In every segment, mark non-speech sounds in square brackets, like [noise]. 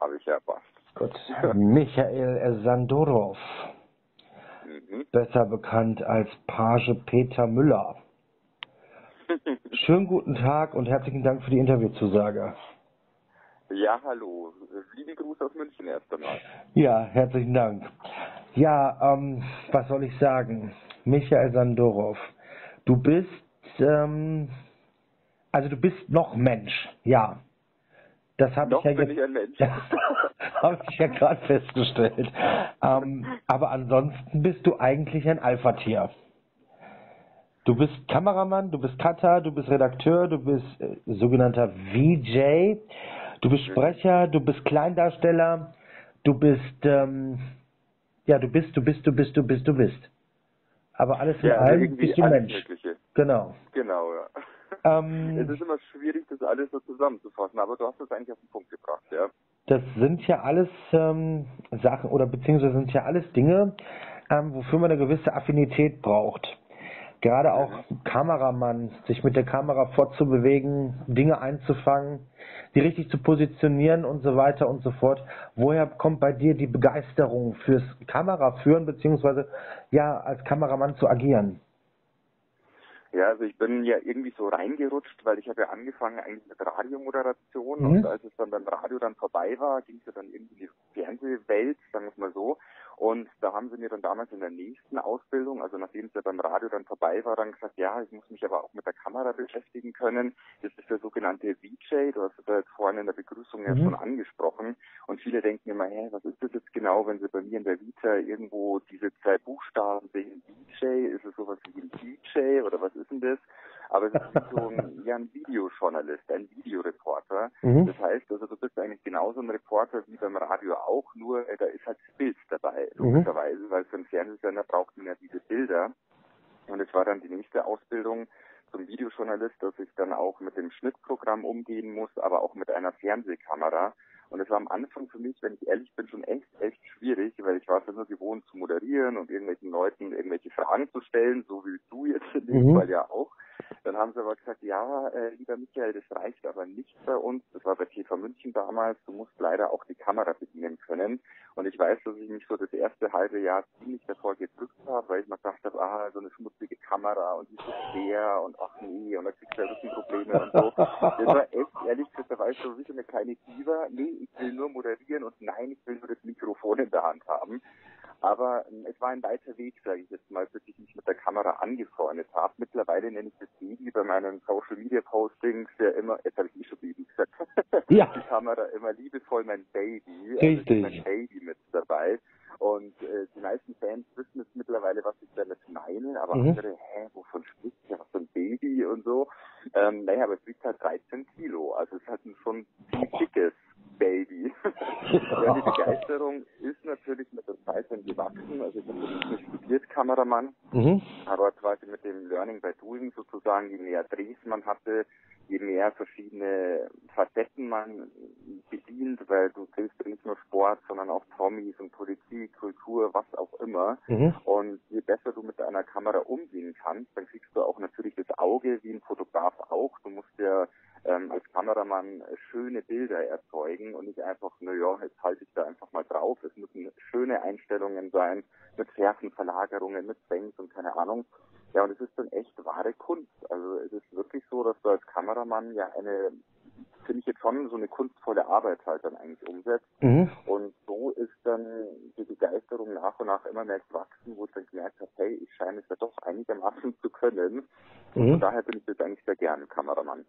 habe ich ja was. Gut. Michael Sandorov, Mhm. besser bekannt als Page Peter Müller. [laughs] Schönen guten Tag und herzlichen Dank für die Interviewzusage. Ja, hallo. Liebe Gruß aus München erst einmal. Ja, herzlichen Dank. Ja, ähm, was soll ich sagen? Michael Sandorov, du bist, ähm, also du bist noch Mensch, ja. Das habe [laughs] ich ja jetzt. Ja, habe ich ja gerade festgestellt. Ähm, aber ansonsten bist du eigentlich ein Alpha-Tier. Du bist Kameramann, du bist Cutter, du bist Redakteur, du bist äh, sogenannter VJ, du bist Sprecher, du bist Kleindarsteller, du bist, ähm, ja, du bist, du bist, du bist, du bist, du bist. Aber alles in Ja, also allem bist du Mensch. Mögliche. Genau. Genau, ja. Ähm, Es ist immer schwierig, das alles so zusammenzufassen, aber du hast es eigentlich auf den Punkt gebracht, ja. Das sind ja alles ähm, Sachen oder beziehungsweise sind ja alles Dinge, ähm, wofür man eine gewisse Affinität braucht. Gerade auch Kameramann, sich mit der Kamera fortzubewegen, Dinge einzufangen, die richtig zu positionieren und so weiter und so fort. Woher kommt bei dir die Begeisterung fürs Kameraführen beziehungsweise ja als Kameramann zu agieren? Ja, also ich bin ja irgendwie so reingerutscht, weil ich habe ja angefangen eigentlich mit Radiomoderation Mhm. und als es dann beim Radio dann vorbei war, ging es ja dann irgendwie in die Fernsehwelt, sagen wir es mal so. Und da haben sie mir dann damals in der nächsten Ausbildung, also nachdem es ja beim Radio dann vorbei war, dann gesagt, ja, ich muss mich aber auch mit der Kamera beschäftigen können. Das ist der sogenannte VJ, du hast es ja jetzt vorhin in der Begrüßung ja Mhm. schon angesprochen. Und viele denken immer, hä, was ist das jetzt genau, wenn sie bei mir in der Vita irgendwo diese zwei Buchstaben sehen, VJ, ist es sowas wie ein DJ oder was ist denn das? Aber es ist [laughs] wie so ein, ja, ein Videojournalist, ein Videoreporter. Mhm. Das heißt, also du bist eigentlich genauso ein Reporter wie beim Radio auch, nur äh, da ist halt das Bild dabei, Mhm. logischerweise, weil für einen Fernsehsender braucht man ja diese Bilder. Und es war dann die nächste Ausbildung zum Videojournalist, dass ich dann auch mit dem Schnittprogramm umgehen muss, aber auch mit einer Fernsehkamera. Und es war am Anfang für mich, wenn ich ehrlich bin, schon echt, echt schwierig, weil ich war es nur gewohnt zu moderieren und irgendwelchen Leuten irgendwelche Fragen zu stellen, so wie du jetzt in dem Mhm. Fall ja auch. Dann haben sie aber gesagt, ja, äh, lieber Michael, das reicht aber nicht bei uns. Das war bei TV München damals. Du musst leider auch die Kamera bedienen können. Und ich weiß, dass ich mich so das erste halbe Jahr ziemlich davor gedrückt habe, weil ich mir gedacht habe, ah, so eine schmutzige Kamera und die ist so schwer und ach nee, und da kriegst du ja Rückenprobleme und so. Das war echt, ehrlich gesagt, da war ich so wie so eine kleine Diva. Nee, ich will nur moderieren und nein, ich will nur das Mikrofon in der Hand haben. Aber ähm, es war ein weiter Weg, sage ich jetzt mal, bis ich mich mit der Kamera angefreundet habe. Mittlerweile nenne ich das Baby bei meinen Social Media Postings ja immer, jetzt habe ich eh schon Baby gesagt, [laughs] Ja. die Kamera immer liebevoll mein Baby. Also Richtig. ist mein Baby mit dabei. Und äh, die meisten Fans wissen jetzt mittlerweile, was ich damit meine, aber Mhm. andere, hä, wovon spricht der, was für ein Baby und so. Ähm, naja, aber es wiegt halt 13 Kilo, also es ist halt ein schon dickes Baby. [laughs] ja, die Begeisterung ist natürlich mit der Zeit dann gewachsen. Also ich habe jetzt nicht studiert Kameramann, Mhm. aber quasi mit dem Learning by Doing sozusagen, je mehr Drehs man hatte, je mehr verschiedene Facetten man bedient, weil du ja nicht nur Sport, sondern auch Promis und Politik, Kultur, was auch immer. Mhm. Und je besser du mit einer Kamera umgehen kannst, dann kriegst du auch natürlich das Auge, wie ein Fotograf auch. Du musst ja ähm, als Kameramann schöne Bilder erzeugen und nicht einfach, na ja, jetzt halte ich da einfach mal drauf. Es müssen schöne Einstellungen sein, mit Schärfenverlagerungen, mit Banks und keine Ahnung. Ja, und es ist dann echt wahre Kunst. Also es ist wirklich so, dass du als Kameramann ja eine, finde ich jetzt schon so eine kunstvolle Arbeit halt dann eigentlich umsetzt. Mhm. Und so ist dann die Begeisterung nach und nach immer mehr gewachsen, wo ich dann gemerkt habe, hey, ich scheine es ja doch einigermaßen zu können. Und Mhm. von daher bin ich jetzt eigentlich sehr gerne Kameramann.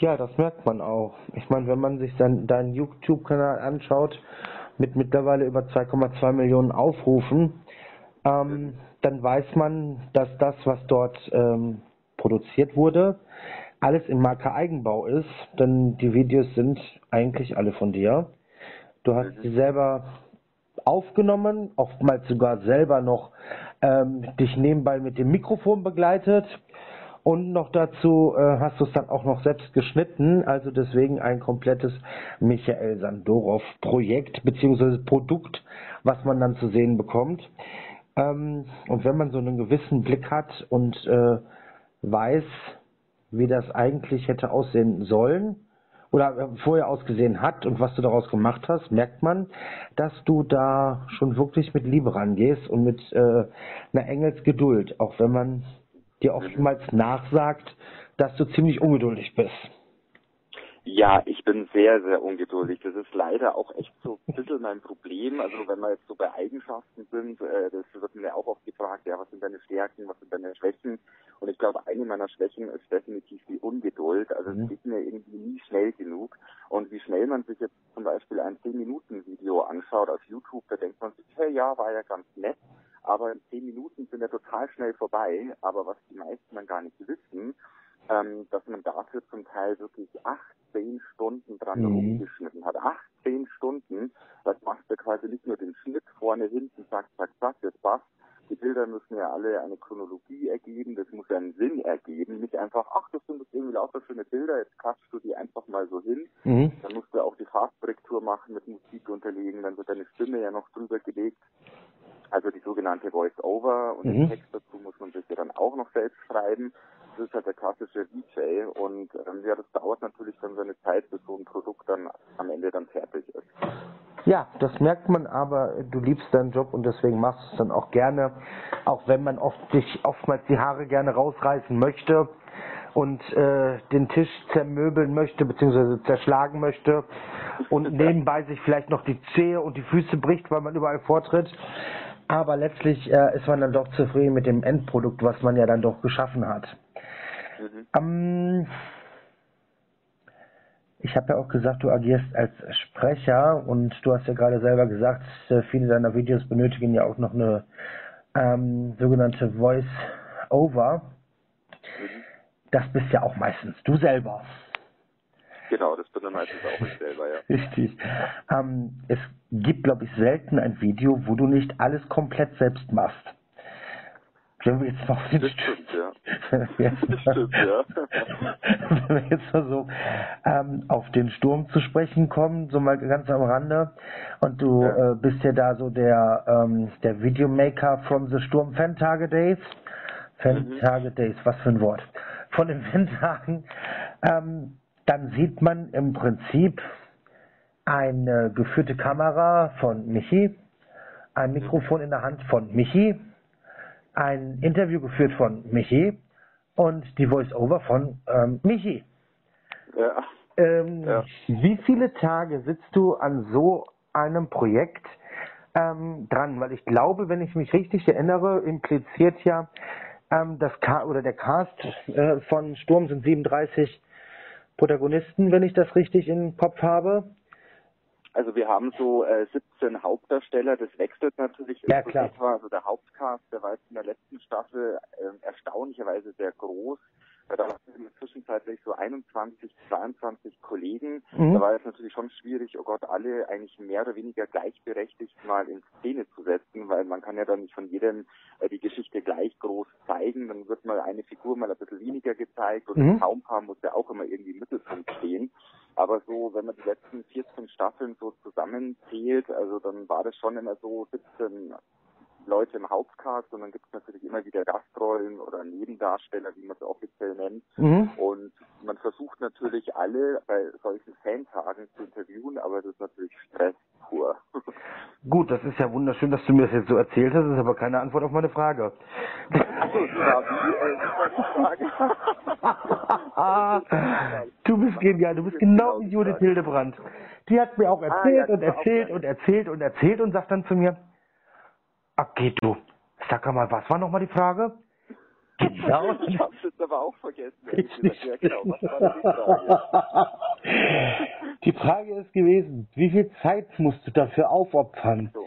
Ja, das merkt man auch. Ich meine, wenn man sich dann deinen YouTube-Kanal anschaut, mit mittlerweile über 2,2 Millionen Aufrufen, ähm, dann weiß man, dass das, was dort ähm, produziert wurde, alles in Marke Eigenbau ist, denn die Videos sind eigentlich alle von dir. Du hast sie selber aufgenommen, oftmals sogar selber noch ähm, dich nebenbei mit dem Mikrofon begleitet und noch dazu äh, hast du es dann auch noch selbst geschnitten, also deswegen ein komplettes Michael Sandorov Projekt beziehungsweise Produkt, was man dann zu sehen bekommt. Ähm, und wenn man so einen gewissen Blick hat und äh, weiß, wie das eigentlich hätte aussehen sollen oder äh, vorher ausgesehen hat und was du daraus gemacht hast, merkt man, dass du da schon wirklich mit Liebe rangehst und mit äh, einer Engelsgeduld, auch wenn man dir oftmals nachsagt, dass du ziemlich ungeduldig bist. Ja, ich bin sehr, sehr ungeduldig. Das ist leider auch echt so ein bisschen mein Problem. Also wenn wir jetzt so bei Eigenschaften sind, äh, das wird mir auch oft gefragt, ja, was sind deine Stärken, was sind deine Schwächen? Und ich glaube, eine meiner Schwächen ist definitiv die Ungeduld. Also mhm. es geht mir irgendwie nie schnell genug. Und wie schnell man sich jetzt zum Beispiel ein 10-Minuten-Video anschaut auf YouTube, da denkt man sich, hey, ja, war ja ganz nett. Aber 10 Minuten sind ja total schnell vorbei. Aber was die meisten dann gar nicht wissen, ähm, dass man dafür zum Teil wirklich 18 Stunden dran mhm. rumgeschnitten hat. 18 Stunden, das macht ja quasi nicht nur den Schnitt vorne, hinten, zack, zack, zack, das passt. Die Bilder müssen ja alle eine Chronologie ergeben, das muss ja einen Sinn ergeben, nicht einfach, ach, das sind jetzt irgendwie lauter schöne Bilder, jetzt klatschst du die einfach mal so hin. Mhm. Dann musst du auch die Farbkorrektur machen, mit Musik unterlegen, dann wird deine Stimme ja noch drüber gelegt. Also die sogenannte Voice-Over und mhm. den Text dazu muss man sich ja dann auch noch selbst schreiben. Das ist halt der klassische DJ und ähm, ja, das dauert natürlich dann seine Zeit, bis so ein Produkt dann am Ende dann fertig ist. Ja, das merkt man, aber du liebst deinen Job und deswegen machst du es dann auch gerne, auch wenn man oft sich oftmals die Haare gerne rausreißen möchte und äh, den Tisch zermöbeln möchte bzw. zerschlagen möchte und [laughs] nebenbei sich vielleicht noch die Zehe und die Füße bricht, weil man überall vortritt. Aber letztlich äh, ist man dann doch zufrieden mit dem Endprodukt, was man ja dann doch geschaffen hat. Mhm. Ähm, ich habe ja auch gesagt, du agierst als Sprecher und du hast ja gerade selber gesagt, äh, viele deiner Videos benötigen ja auch noch eine ähm, sogenannte Voice-Over. Mhm. Das bist ja auch meistens du selber. Genau, das bin dann meistens auch ich selber, ja. Richtig. Ähm, es gibt, glaube ich, selten ein Video, wo du nicht alles komplett selbst machst. Wenn wir jetzt noch den das stimmt, [laughs] ja. das stimmt, ja. [laughs] wenn wir jetzt mal so ähm, auf den Sturm zu sprechen kommen, so mal ganz am Rande. Und du ja. äh, bist ja da so der ähm, der Videomaker from the Sturm Fantage Days. Fantage mhm. Days, was für ein Wort. Von den Fantagen. Ähm, dann sieht man im Prinzip eine geführte Kamera von Michi, ein Mikrofon in der Hand von Michi, ein Interview geführt von Michi und die Voice-Over von ähm, Michi. Ja. Ähm, ja. Wie viele Tage sitzt du an so einem Projekt ähm, dran? Weil ich glaube, wenn ich mich richtig erinnere, impliziert ja ähm, das Ka oder der Cast äh, von Sturm sind 37 Protagonisten, wenn ich das richtig im Kopf habe. Also wir haben so äh, 17 Hauptdarsteller, das wechselt natürlich ja, klar. etwa. Also der Hauptcast, der war jetzt in der letzten Staffel äh, erstaunlicherweise sehr groß. Da waren zwischenzeitlich so 21, 22 Kollegen. Mhm. Da war es natürlich schon schwierig, oh Gott, alle eigentlich mehr oder weniger gleichberechtigt mal in Szene zu setzen, weil man kann ja dann nicht von jedem äh, die Geschichte gleich groß zeigen. Dann wird mal eine Figur mal ein bisschen weniger gezeigt und mhm. ein Traumpaar muss ja auch immer irgendwie im Mittelpunkt stehen. Aber so, wenn man die letzten 14 Staffeln so zusammenzählt, also dann war das schon immer so 17 Leute im Hauptcast und dann gibt es natürlich immer wieder Gastrollen oder Nebendarsteller, wie man es offiziell nennt. Mhm. Und man versucht natürlich alle bei solchen Fantagen zu interviewen, aber das ist natürlich Stress pur. [laughs] Gut, das ist ja wunderschön, dass du mir das jetzt so erzählt hast, das ist aber keine Antwort auf meine Frage. Also, [laughs] du bist genial, du bist genau wie Judith Hildebrand. Die hat mir auch erzählt ah, ja, und erzählt und erzählt und erzählt und sagt dann zu mir, Okay, du. Sag mal, was war nochmal die Frage? Genau. [laughs] ich hab's jetzt aber auch vergessen. Ja, genau. Was war die Frage? [laughs] die Frage ist gewesen, wie viel Zeit musst du dafür aufopfern, so.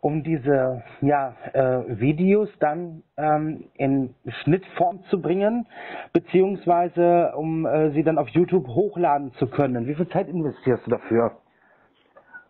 um diese ja, äh, Videos dann ähm, in Schnittform zu bringen, beziehungsweise um äh, sie dann auf YouTube hochladen zu können? Wie viel Zeit investierst du dafür?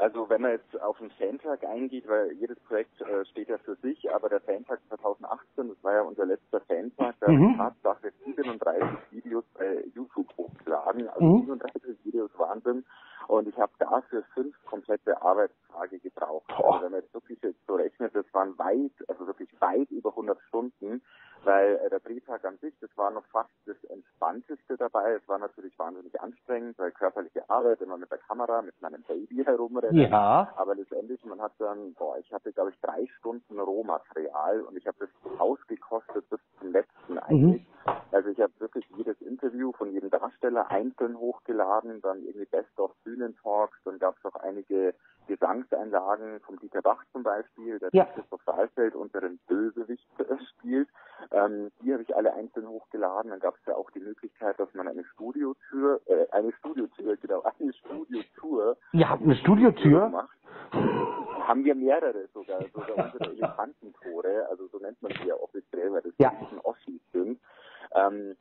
Also wenn man jetzt auf den Fantag eingeht, weil jedes Projekt äh, steht ja für sich, aber der Fantag 2018, das war ja unser letzter Fantag, da mhm. Tatsache 37 Videos bei YouTube hochgeladen, also mhm. 37 Videos Wahnsinn. Und ich habe dafür fünf komplette Arbeitstage gebraucht. Also wenn man jetzt wirklich jetzt so rechnet, das waren weit, also wirklich weit über 100 Stunden, weil äh, der Drehtag an sich, das war noch fast das Entspannteste dabei. Es war natürlich wahnsinnig anstrengend, weil körperliche Arbeit, immer mit der Kamera, mit meinem Baby herumrennen. Ja. Aber letztendlich, man hat dann, boah, ich hatte, glaube ich, drei Stunden Rohmaterial und ich habe das ausgekostet bis zum letzten eigentlich. Mhm. Also ich habe wirklich jedes Interview von jedem Darsteller einzeln hochgeladen, dann irgendwie Best of Bühnentalks, dann gab es auch einige Gesangseinlagen vom Dieter Bach zum Beispiel, der ja. Christoph Saalfeld unseren Bösewicht [laughs] spielt. Ähm, die habe ich alle einzeln hochgeladen. Dann gab es ja auch die Möglichkeit, dass man eine Studiotür, äh, eine Studiotür, genau, [laughs] eine Studiotour. Ihr habt eine Studiotür? [laughs] Macht. Haben wir mehrere sogar, sogar unsere Elefantentore, also so nennt man sie ja offiziell, weil das ja. ein Ossis sind. Ähm,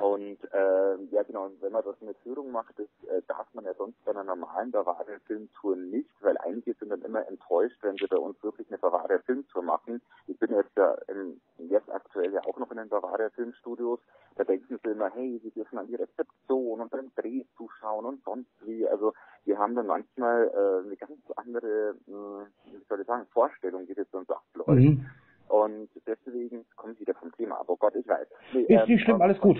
und äh, ja genau, wenn man das mit Führung macht, das äh, darf man ja sonst bei einer normalen Bavaria Filmtour nicht, weil einige sind dann immer enttäuscht, wenn sie bei uns wirklich eine Bavaria Filmtour machen. Ich bin jetzt ja im, jetzt aktuell ja auch noch in den Bavaria Filmstudios. Da denken sie immer, hey, sie dürfen an die Rezeption und beim Dreh zuschauen und sonst wie. Also wir haben dann manchmal äh, eine ganz andere, mh, hm, wie soll ich sagen, Vorstellung, wie das sonst abläuft. Mhm. Und deswegen kommen Sie wieder vom Thema ab. Oh Gott, ich weiß. Nee, ist ähm, nicht schlimm, alles gut.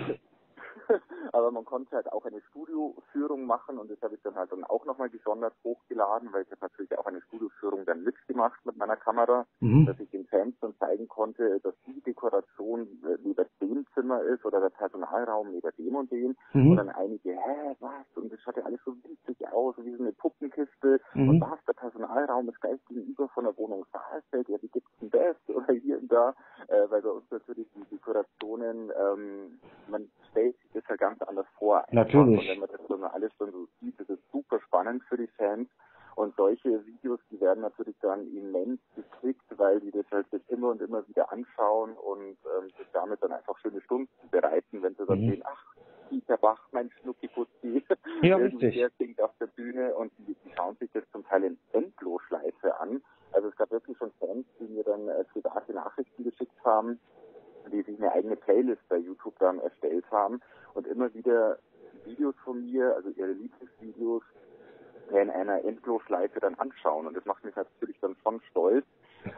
[laughs] aber man konnte halt auch eine Studioführung machen und das habe ich dann halt dann auch nochmal gesondert hochgeladen, weil ich habe natürlich auch eine Studioführung dann mitgemacht mit meiner Kamera, mhm. dass ich den Fans dann zeigen konnte, dass die Dekoration neben äh, dem Zimmer ist oder der Personalraum neben dem und dem mhm. und dann einige, hä, was? Und das schaut ja alles so winzig aus, wie so eine Puppenkiste mhm. und was, der Personalraum ist gleich gegenüber von der Wohnung Saalfeld, ja, wie gibt's denn das? [laughs] Oder hier und da, äh, weil bei uns natürlich die Dekorationen, ähm, man stellt das ja ganz anders vor. Natürlich. Und wenn man das dann alles dann so sieht, das ist super spannend für die Fans. Und solche Videos, die werden natürlich dann immens geklickt, weil die das halt sich immer und immer wieder anschauen und ähm, sich damit dann einfach schöne Stunden bereiten, wenn sie dann mhm. sehen, ach, Dieter Bach, mein Schnuckiputzi, [laughs] ja, der singt auf der Bühne und die, die schauen sich das zum Teil in Endlosschleife an. Also es gab wirklich schon Fans, die mir dann äh, private Nachrichten geschickt haben, die sich eine eigene Playlist bei YouTube dann erstellt haben und immer wieder Videos von mir, also ihre Lieblingsvideos, in einer Endlosschleife dann anschauen. Und das macht mich natürlich dann schon stolz.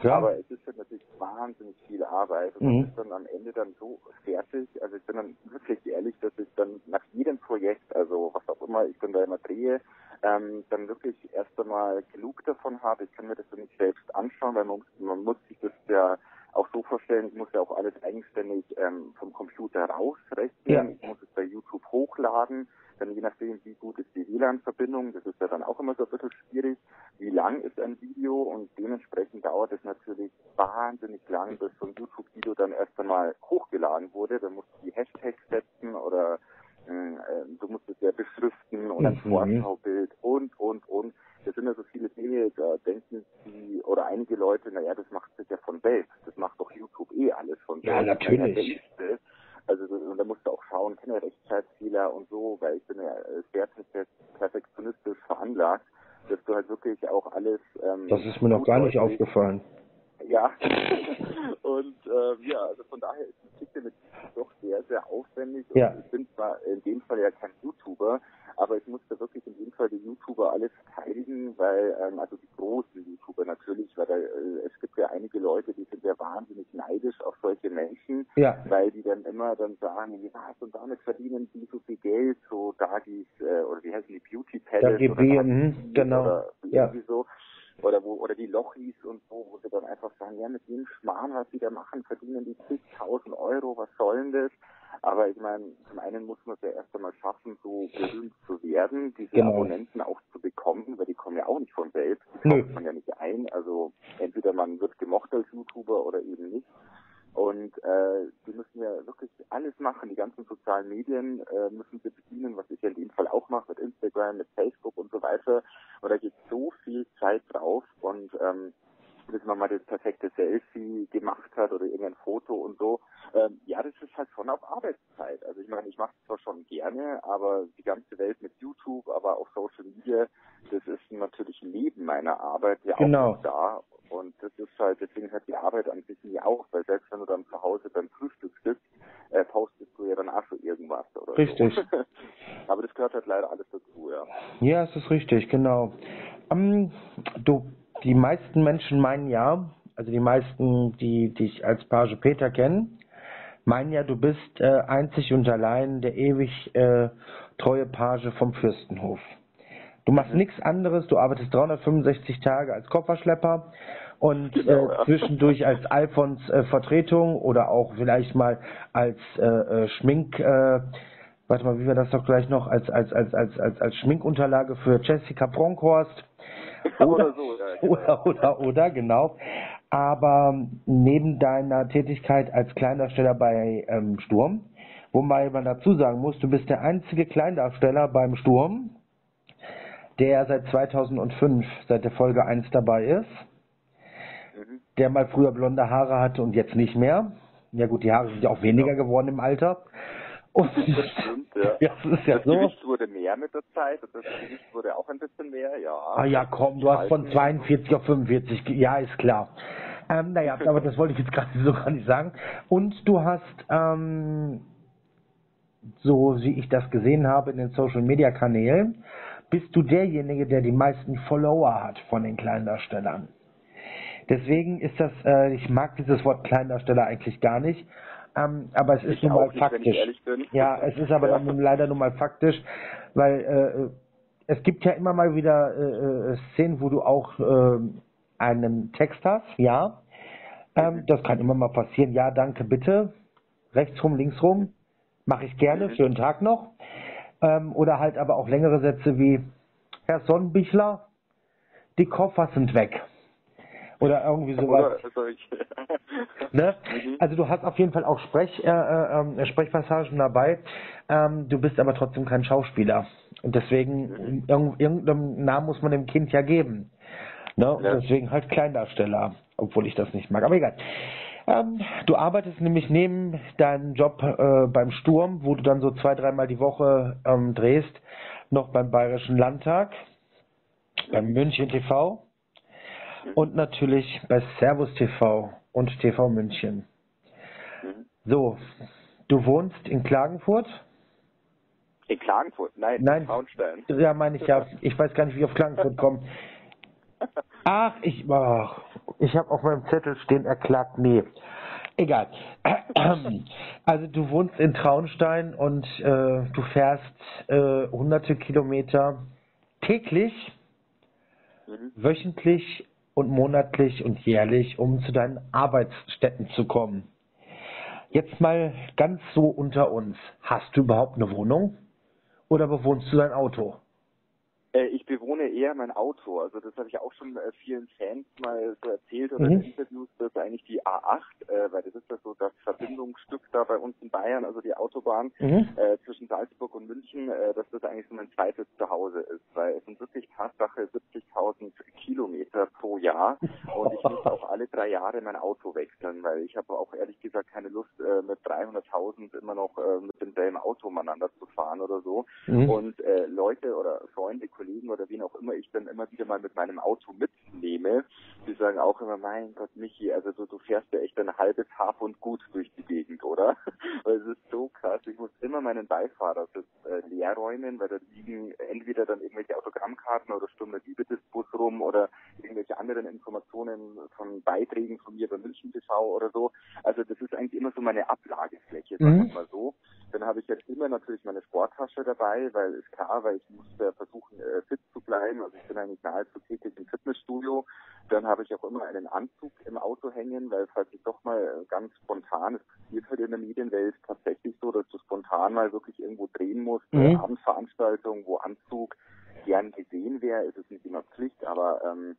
Ja. Aber es ist halt natürlich wahnsinnig viel Arbeit und mhm. das ist dann am Ende dann so fertig. Also ich bin dann wirklich ehrlich, dass ich dann nach jedem Projekt, also was auch immer ich dann da immer drehe, ähm, dann wirklich erst einmal genug davon habe. Ich kann mir das dann nicht selbst anschauen, weil man, man muss vorstellen, ich muss ja auch alles eigenständig ähm, vom Computer rausrechnen. Ja. Ich muss es bei YouTube hochladen. Dann je nachdem, wie gut ist die WLAN-Verbindung, das ist ja dann auch immer so ein bisschen schwierig. Wie lang ist ein Video und dementsprechend dauert es natürlich wahnsinnig lang, bis so ein YouTube-Video dann erst einmal hochgeladen wurde. Da musst du die Hashtags setzen oder äh, du musst es ja beschriften und ein mhm. Vorschaubild und, und, und. Das sind ja so viele Dinge, da denken die, oder einige Leute, naja, das macht sich ja von selbst. Das macht doch YouTube eh alles von selbst. Ja, natürlich. Also, und da musst du auch schauen, keine Rechtschreibfehler und so, weil ich bin ja sehr perfektionistisch veranlagt, dass du halt wirklich auch alles. Ähm, das ist mir noch gar nicht aufgefallen. Ja. [laughs] und äh, ja, also von daher ist die Geschichte mit doch sehr, sehr aufwendig. Ja. ich bin zwar in dem Fall ja kein YouTuber, aber ich musste wirklich in dem Fall die YouTuber alles verteidigen, weil, ähm, also die großen YouTuber natürlich, weil da, äh, es gibt ja einige Leute, die sind ja wahnsinnig neidisch auf solche Menschen, ja. weil die dann immer dann sagen, ja, und damit verdienen die so viel Geld, so Dagis, äh, oder wie heißen die, Beauty Palace oder mhm, genau. oder ja. irgendwie so oder wo oder die Lochis und so, wo sie dann einfach sagen, ja, mit dem Schmarrn, was sie da machen, verdienen die zigtausend Euro, was soll denn das? Aber ich meine, zum einen muss man es ja erst einmal schaffen, so berühmt zu werden, diese genau. Abonnenten auch zu bekommen, weil die kommen ja auch nicht von selbst, die kauft man ja nicht ein. Also entweder man wird gemocht als YouTuber oder eben nicht. Und äh, die müssen ja wirklich alles machen. Die ganzen sozialen Medien äh, müssen sie bedienen, was ich ja in dem Fall auch mache, mit Instagram, mit Facebook und so weiter. Und da geht so viel Zeit drauf. Und ähm, bis man mal das perfekte Selfie gemacht hat oder irgendein Foto und so. Ähm, ja, das ist halt schon auf Arbeitszeit. Also ich meine, ich mache es zwar schon gerne, aber die ganze Welt mit YouTube, aber auch Social Media, das ist natürlich neben meiner Arbeit ja genau. auch da. Halt, deswegen hört die Arbeit an sich nie auf, weil selbst wenn du dann zu Hause beim Frühstück sitzt, äh, postest du ja dann auch schon irgendwas oder Richtig. So. [laughs] aber das gehört halt leider alles dazu, ja. Ja, es ist richtig, genau. Um, du die meisten Menschen meinen ja, also die meisten, die dich als Page Peter kennen, meinen ja, du bist äh, einzig und allein der ewig äh, treue Page vom Fürstenhof. Du machst mhm. nichts anderes, du arbeitest 365 Tage als Kofferschlepper und äh, genau, ja. zwischendurch als Alfons äh, Vertretung oder auch vielleicht mal als äh, äh, Schmink, äh, warte mal, wie wir das doch gleich noch, als, als, als, als, als, als Schminkunterlage für Jessica Bronkhorst. Oder, [laughs] oder so, ja, genau. oder, [laughs] oder, oder, genau. Aber neben deiner Tätigkeit als Kleindarsteller bei ähm, Sturm, wobei man dazu sagen muss, du bist der einzige Kleindarsteller beim Sturm, der seit 2005, seit der Folge 1 dabei ist der mal früher blonde Haare hatte und jetzt nicht mehr. Ja gut, die Haare sind ja auch weniger geworden im Alter. Und das stimmt, ja. [laughs] ja das ist ja das so. Gewicht wurde mehr mit der Zeit das Gewicht wurde auch ein bisschen mehr, ja. Ah ja, komm, du hast von 42 auf 45, ja, ist klar. Ähm, naja, [laughs] aber das wollte ich jetzt gerade [laughs] so gar nicht sagen. Und du hast, ähm, so wie ich das gesehen habe in den Social Media Kanälen, bist du derjenige, der die meisten Follower hat von den Kleindarstellern. Deswegen ist das, äh, ich mag dieses Wort Kleindarsteller eigentlich gar nicht. Ähm, aber es ist nun mal nicht, faktisch. Ja, es ist aber ja. dann leider nun mal faktisch, weil äh, es gibt ja immer mal wieder äh, äh Szenen, wo du auch äh, einen Text hast, ja. Ähm, mhm. das kann immer mal passieren. Ja, danke, bitte. Rechts rum, links rum. Mache ich gerne. Mhm. Schönen Tag noch. Ähm, oder halt aber auch längere Sätze wie Herr Sonnenbichler, die Koffer sind weg. Oder irgendwie sowas. [laughs] ne? Mhm. Also du hast auf jeden Fall auch Sprech, äh, äh, Sprechpassagen dabei. Ähm, du bist aber trotzdem kein Schauspieler. Und deswegen, mhm. irgendeinen Namen muss man dem Kind ja geben. Ne? Ja. Deswegen halt Kleindarsteller, obwohl ich das nicht mag. Aber egal. Ähm, du arbeitest nämlich neben deinem Job äh, beim Sturm, wo du dann so zwei, dreimal die Woche ähm, drehst, noch beim Bayerischen Landtag, beim München TV und natürlich bei Servus TV und TV München. Mhm. So, du wohnst in Klagenfurt? In Klagenfurt? Nein, Nein. in Traunstein. Ja, meine ich ja. Ich weiß gar nicht, wie ich auf Klagenfurt komme. [laughs] Ach, ich, ach, ich habe auf meinem Zettel stehen, erklagt, nee. Egal. [clears throat] Also du wohnst in Traunstein und äh, du fährst äh, hunderte Kilometer täglich, mhm. wöchentlich und monatlich und jährlich, um zu deinen Arbeitsstätten zu kommen. Jetzt mal ganz so unter uns. Hast du überhaupt eine Wohnung oder bewohnst du dein Auto? Äh, ich bewohne eher mein Auto. Also das habe ich auch schon äh, vielen Fans mal so erzählt oder mhm. in Interviews, dass eigentlich die A8, äh, weil das ist ja so das Verbindungsstück da bei uns in Bayern, also die Autobahn mhm. äh, zwischen Salzburg und München, äh, dass das eigentlich so mein zweites Zuhause ist, weil es sind wirklich Tatsache 70.000 Kilometer pro Jahr und ich muss auch alle drei Jahre mein Auto wechseln, weil ich habe auch ehrlich gesagt keine Lust äh, mit 300.000 immer noch mit demselben Auto umeinander zu fahren oder so. Mhm. Und Leute oder Freunde, Kollegen oder wen auch immer ich dann immer wieder mal mit meinem Auto mitnehme, die sagen auch immer, mein Gott, Michi, also du, du fährst ja echt ein halbes Haf und Gut durch die Gegend, oder? [laughs] weil es ist so krass. Ich muss immer meinen Beifahrersitz äh, leer räumen, weil da liegen entweder dann irgendwelche Autogrammkarten oder Stunde Liebe des Bus rum oder irgendwelche anderen Informationen von Beiträgen von mir bei München TV oder so. Also das ist eigentlich immer so meine Ablagefläche, sagen wir mhm. mal so. Dann habe ich jetzt immer natürlich meine Sporttasche dabei, weil ist klar, weil ich muss äh, versuchen, äh, fit zu bleiben. Also ich bin eigentlich nahezu täglich im Fitnessstudio. Dann habe ich auch immer einen Anzug im Auto hängen, weil falls ich doch mal äh, ganz spontan, es passiert halt in der Medienwelt tatsächlich so, dass du spontan mal wirklich irgendwo drehen musst, mhm. Abendveranstaltungen, wo Anzug gern gesehen wäre, ist es nicht immer Pflicht, aber ähm,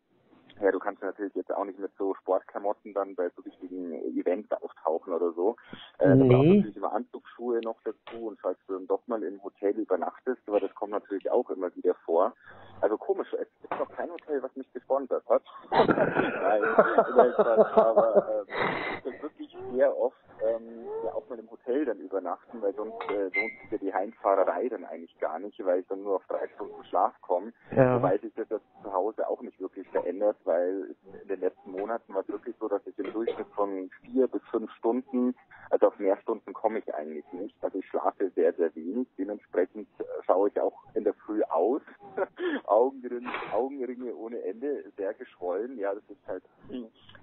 ja, du kannst natürlich jetzt auch nicht mit so Sportklamotten dann bei so wichtigen Events auftauchen oder so. Äh, nee. Da brauchst natürlich immer Anzugsschuhe noch dazu und falls du dann doch mal im Hotel übernachtest, aber das kommt natürlich auch immer wieder vor. Also komisch, es ist noch kein Hotel, was mich gesponsert hat. [laughs] Nein, aber ähm, wirklich sehr oft ähm, ja auch mal im Hotel dann übernachten, weil sonst äh, lohnt sich ja die Heimfahrerei dann eigentlich gar nicht, weil ich dann nur auf drei Stunden Schlaf komme. Ja. Wobei sich das, das zu Hause auch nicht wirklich verändert, weil in den letzten Monaten war es wirklich so, dass ich im Durchschnitt von vier bis fünf Stunden, also auf mehr Stunden komme ich eigentlich nicht. Also ich schlafe sehr, sehr wenig. Dementsprechend äh, schaue ich auch in der Früh aus. Augenringe, Augenringe ohne Ende, sehr geschwollen. Ja, das ist halt,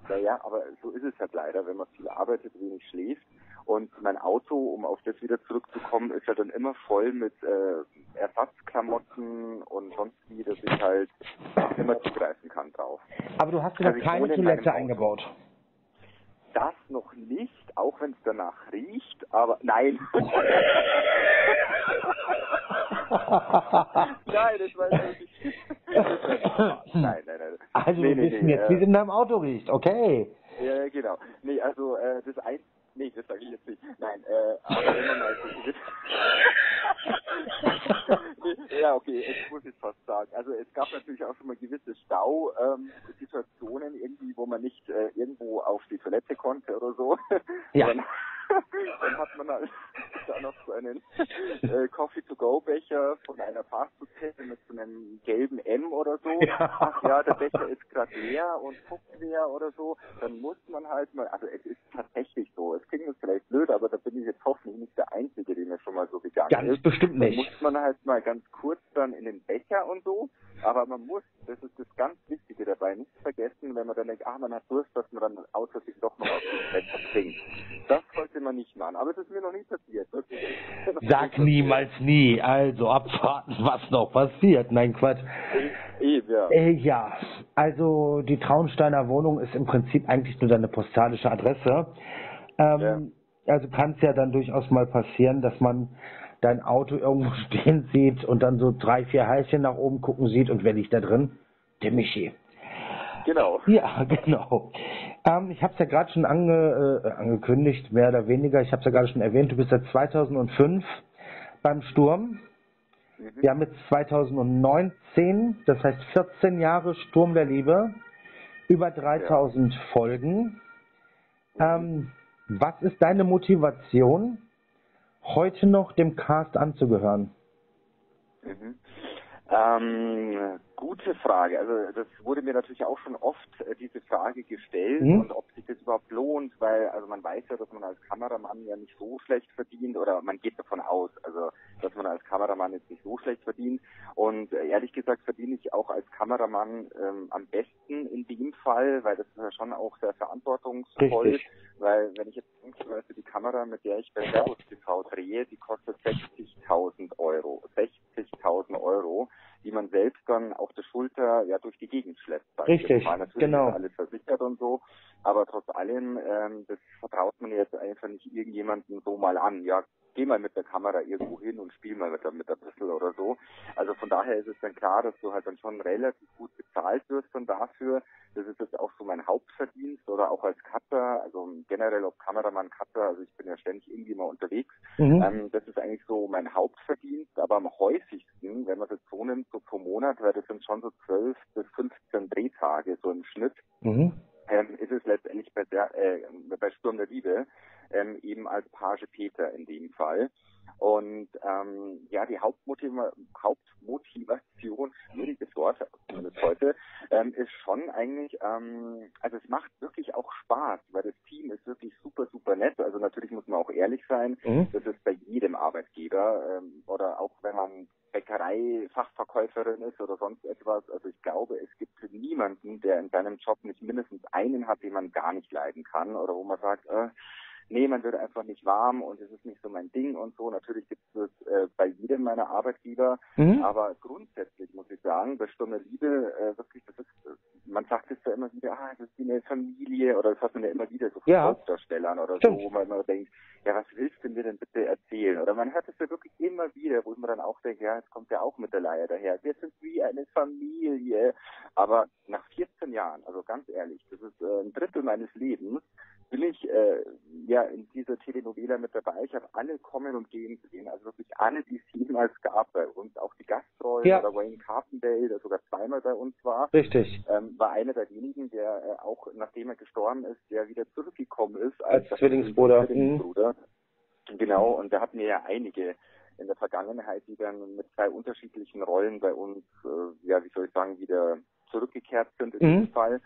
naja, aber so ist es halt leider, wenn man viel arbeitet, wenig schläft. Und mein Auto, um auf das wieder zurückzukommen, ist ja dann immer voll mit äh, Ersatzklamotten und sonst wie, dass ich halt immer zugreifen kann drauf. Du hast noch ich keine Toilette eingebaut. Das noch nicht, auch wenn es danach riecht, aber nein. [laughs] [laughs] nein, das war wirklich. [laughs] nein, nein, nein. Also Nee, wir nee, wissen nee, jetzt, äh, wie es in deinem Auto riecht. Okay. Ja, genau. Nee, also äh, das ein Nee, das sage ich jetzt nicht. Nein, äh, aber man mal okay, ich muss jetzt fast sagen. Also es gab natürlich auch schon mal gewisse Stau-Situationen irgendwie, wo man nicht äh, irgendwo auf die Toilette konnte oder so. Ja. [laughs] Dann, dann hat man halt [laughs] da noch so einen äh, Coffee-to-go-Becher von einer Fastfood-Kette mit so einem gelben M oder so. Ja. Ach ja, der Becher ist gerade leer und guckt leer oder so. Dann muss man halt mal, also es ist tatsächlich so. Es klingt jetzt vielleicht blöd, aber da bin ich jetzt hoffentlich nicht der Einzige, dem es schon gegangen Ganz ist. bestimmt nicht. muss man halt mal ganz kurz dann in den Becher und so. Aber man muss, das ist das ganz Wichtige dabei, nicht vergessen, wenn man dann denkt, ah, man hat Durst, dass man dann aus Versehen doch noch auf den Becher trinkt. Das sollte man nicht machen. Aber das ist mir noch nie passiert. wirklich. Sag niemals nie. Also abwarten, was noch passiert. Nein, Quatsch. Eben, ja. Äh, ja, also die Traunsteiner Wohnung ist im Prinzip eigentlich nur deine postalische Adresse. Ähm, Also kann es ja dann durchaus mal passieren, dass man dein Auto irgendwo [laughs] stehen sieht und dann so drei, vier Heißchen nach oben gucken sieht und wer liegt da drin? Der Michi. Genau. Ja, [laughs] genau. Ähm, ich habe es ja gerade schon ange, äh, angekündigt, mehr oder weniger. Ich habe es ja gerade schon erwähnt, du bist seit 2005 beim Sturm. Mhm. Wir haben jetzt 2019, das heißt 14 Jahre Sturm der Liebe, über 3000 Folgen. Ähm, was ist deine Motivation, heute noch dem Cast anzugehören? Mhm. Ähm, gute Frage. Also das wurde mir natürlich auch schon oft äh, diese Frage gestellt Mhm. und ob sich das überhaupt lohnt, weil also man weiß ja, dass man als Kameramann ja nicht so schlecht verdient oder man geht davon aus, also dass man als Kameramann jetzt nicht so schlecht verdient. Und äh, ehrlich gesagt verdiene ich auch als Kameramann ähm, am besten in dem Fall, weil das ist ja schon auch sehr verantwortungsvoll. Richtig. Weil wenn ich jetzt zum Beispiel die Kamera, mit der ich bei Servus TV drehe, die kostet 60.000 Euro. 60.000 Euro, die man selbst dann auf der Schulter ja durch die Gegend schleppt. Richtig, mal. Natürlich genau. ist alles versichert und so, aber trotz allem, ähm, das vertraut man jetzt einfach nicht irgendjemandem so mal an. Ja, geh mal mit der Kamera irgendwo hin und spiel mal mit, der- mit der Brüssel oder so. Also von daher ist es dann klar, dass du halt dann schon relativ gut bezahlt wirst dann dafür. Das ist jetzt auch so mein Hauptverdienst oder auch als Cutter, also generell ob Kameramann, Cutter, also ich bin ja ständig irgendwie mal unterwegs. Mhm. Ähm, das ist eigentlich so mein Hauptverdienst, aber am häufigsten, wenn man das so nimmt, so pro Monat, weil das sind schon so 12 bis 15 Drehtage so im Schnitt, Mhm. ähm, ist es letztendlich bei, der, äh, bei Sturm der Liebe ähm, eben als Page Peter in dem Fall. Und ähm, ja, die Hauptmotiva Hauptmotivation, schwieriges Wort zumindest heute, ähm, ist schon eigentlich, ähm, also es macht wirklich auch Spaß, weil das Team ist wirklich super, super nett. Also natürlich muss man auch ehrlich sein, Mhm. das ist bei jedem Arbeitgeber ähm, oder auch wenn man Bäckerei-Fachverkäuferin ist oder sonst etwas. Also ich glaube, es gibt niemanden, der in seinem Job nicht mindestens einen hat, den man gar nicht leiden kann oder wo man sagt, äh, nee, man wird einfach nicht warm und es ist nicht so mein Ding und so. Natürlich gibt es das äh, bei jedem meiner Arbeitgeber, Mhm. aber grundsätzlich muss ich sagen, bei Stunde Liebe, äh, wirklich, das ist, man sagt es ja immer wieder, ah, das ist wie eine Familie oder das hat man ja immer wieder so von Ja. Hauptdarstellern oder Stimmt. so, wo man immer denkt, ja, was willst du mir denn bitte erzählen? Oder man hört es ja wirklich immer wieder, wo man dann auch denkt, ja, jetzt kommt ja auch mit der Leier daher. Wir sind wie eine Familie. Aber nach 14 Jahren, also ganz ehrlich, das ist äh, ein Drittel meines Lebens, bin ich äh, ja in dieser Telenovela mit dabei. Ich habe alle kommen und gehen sehen, also wirklich alle, die es jemals gab bei uns, auch die Gastrollen Ja. oder Wayne Carpendale, der sogar zweimal bei uns war Richtig. ähm, war einer der wenigen, der äh, auch nachdem er gestorben ist, der wieder zurückgekommen ist Als Zwillingsbruder. Zwillingsbruder. Genau, und da hatten wir ja einige in der Vergangenheit, die dann mit zwei unterschiedlichen Rollen bei uns, äh, ja, wie soll ich sagen, wieder zurückgekehrt sind in Mhm. diesem Fall.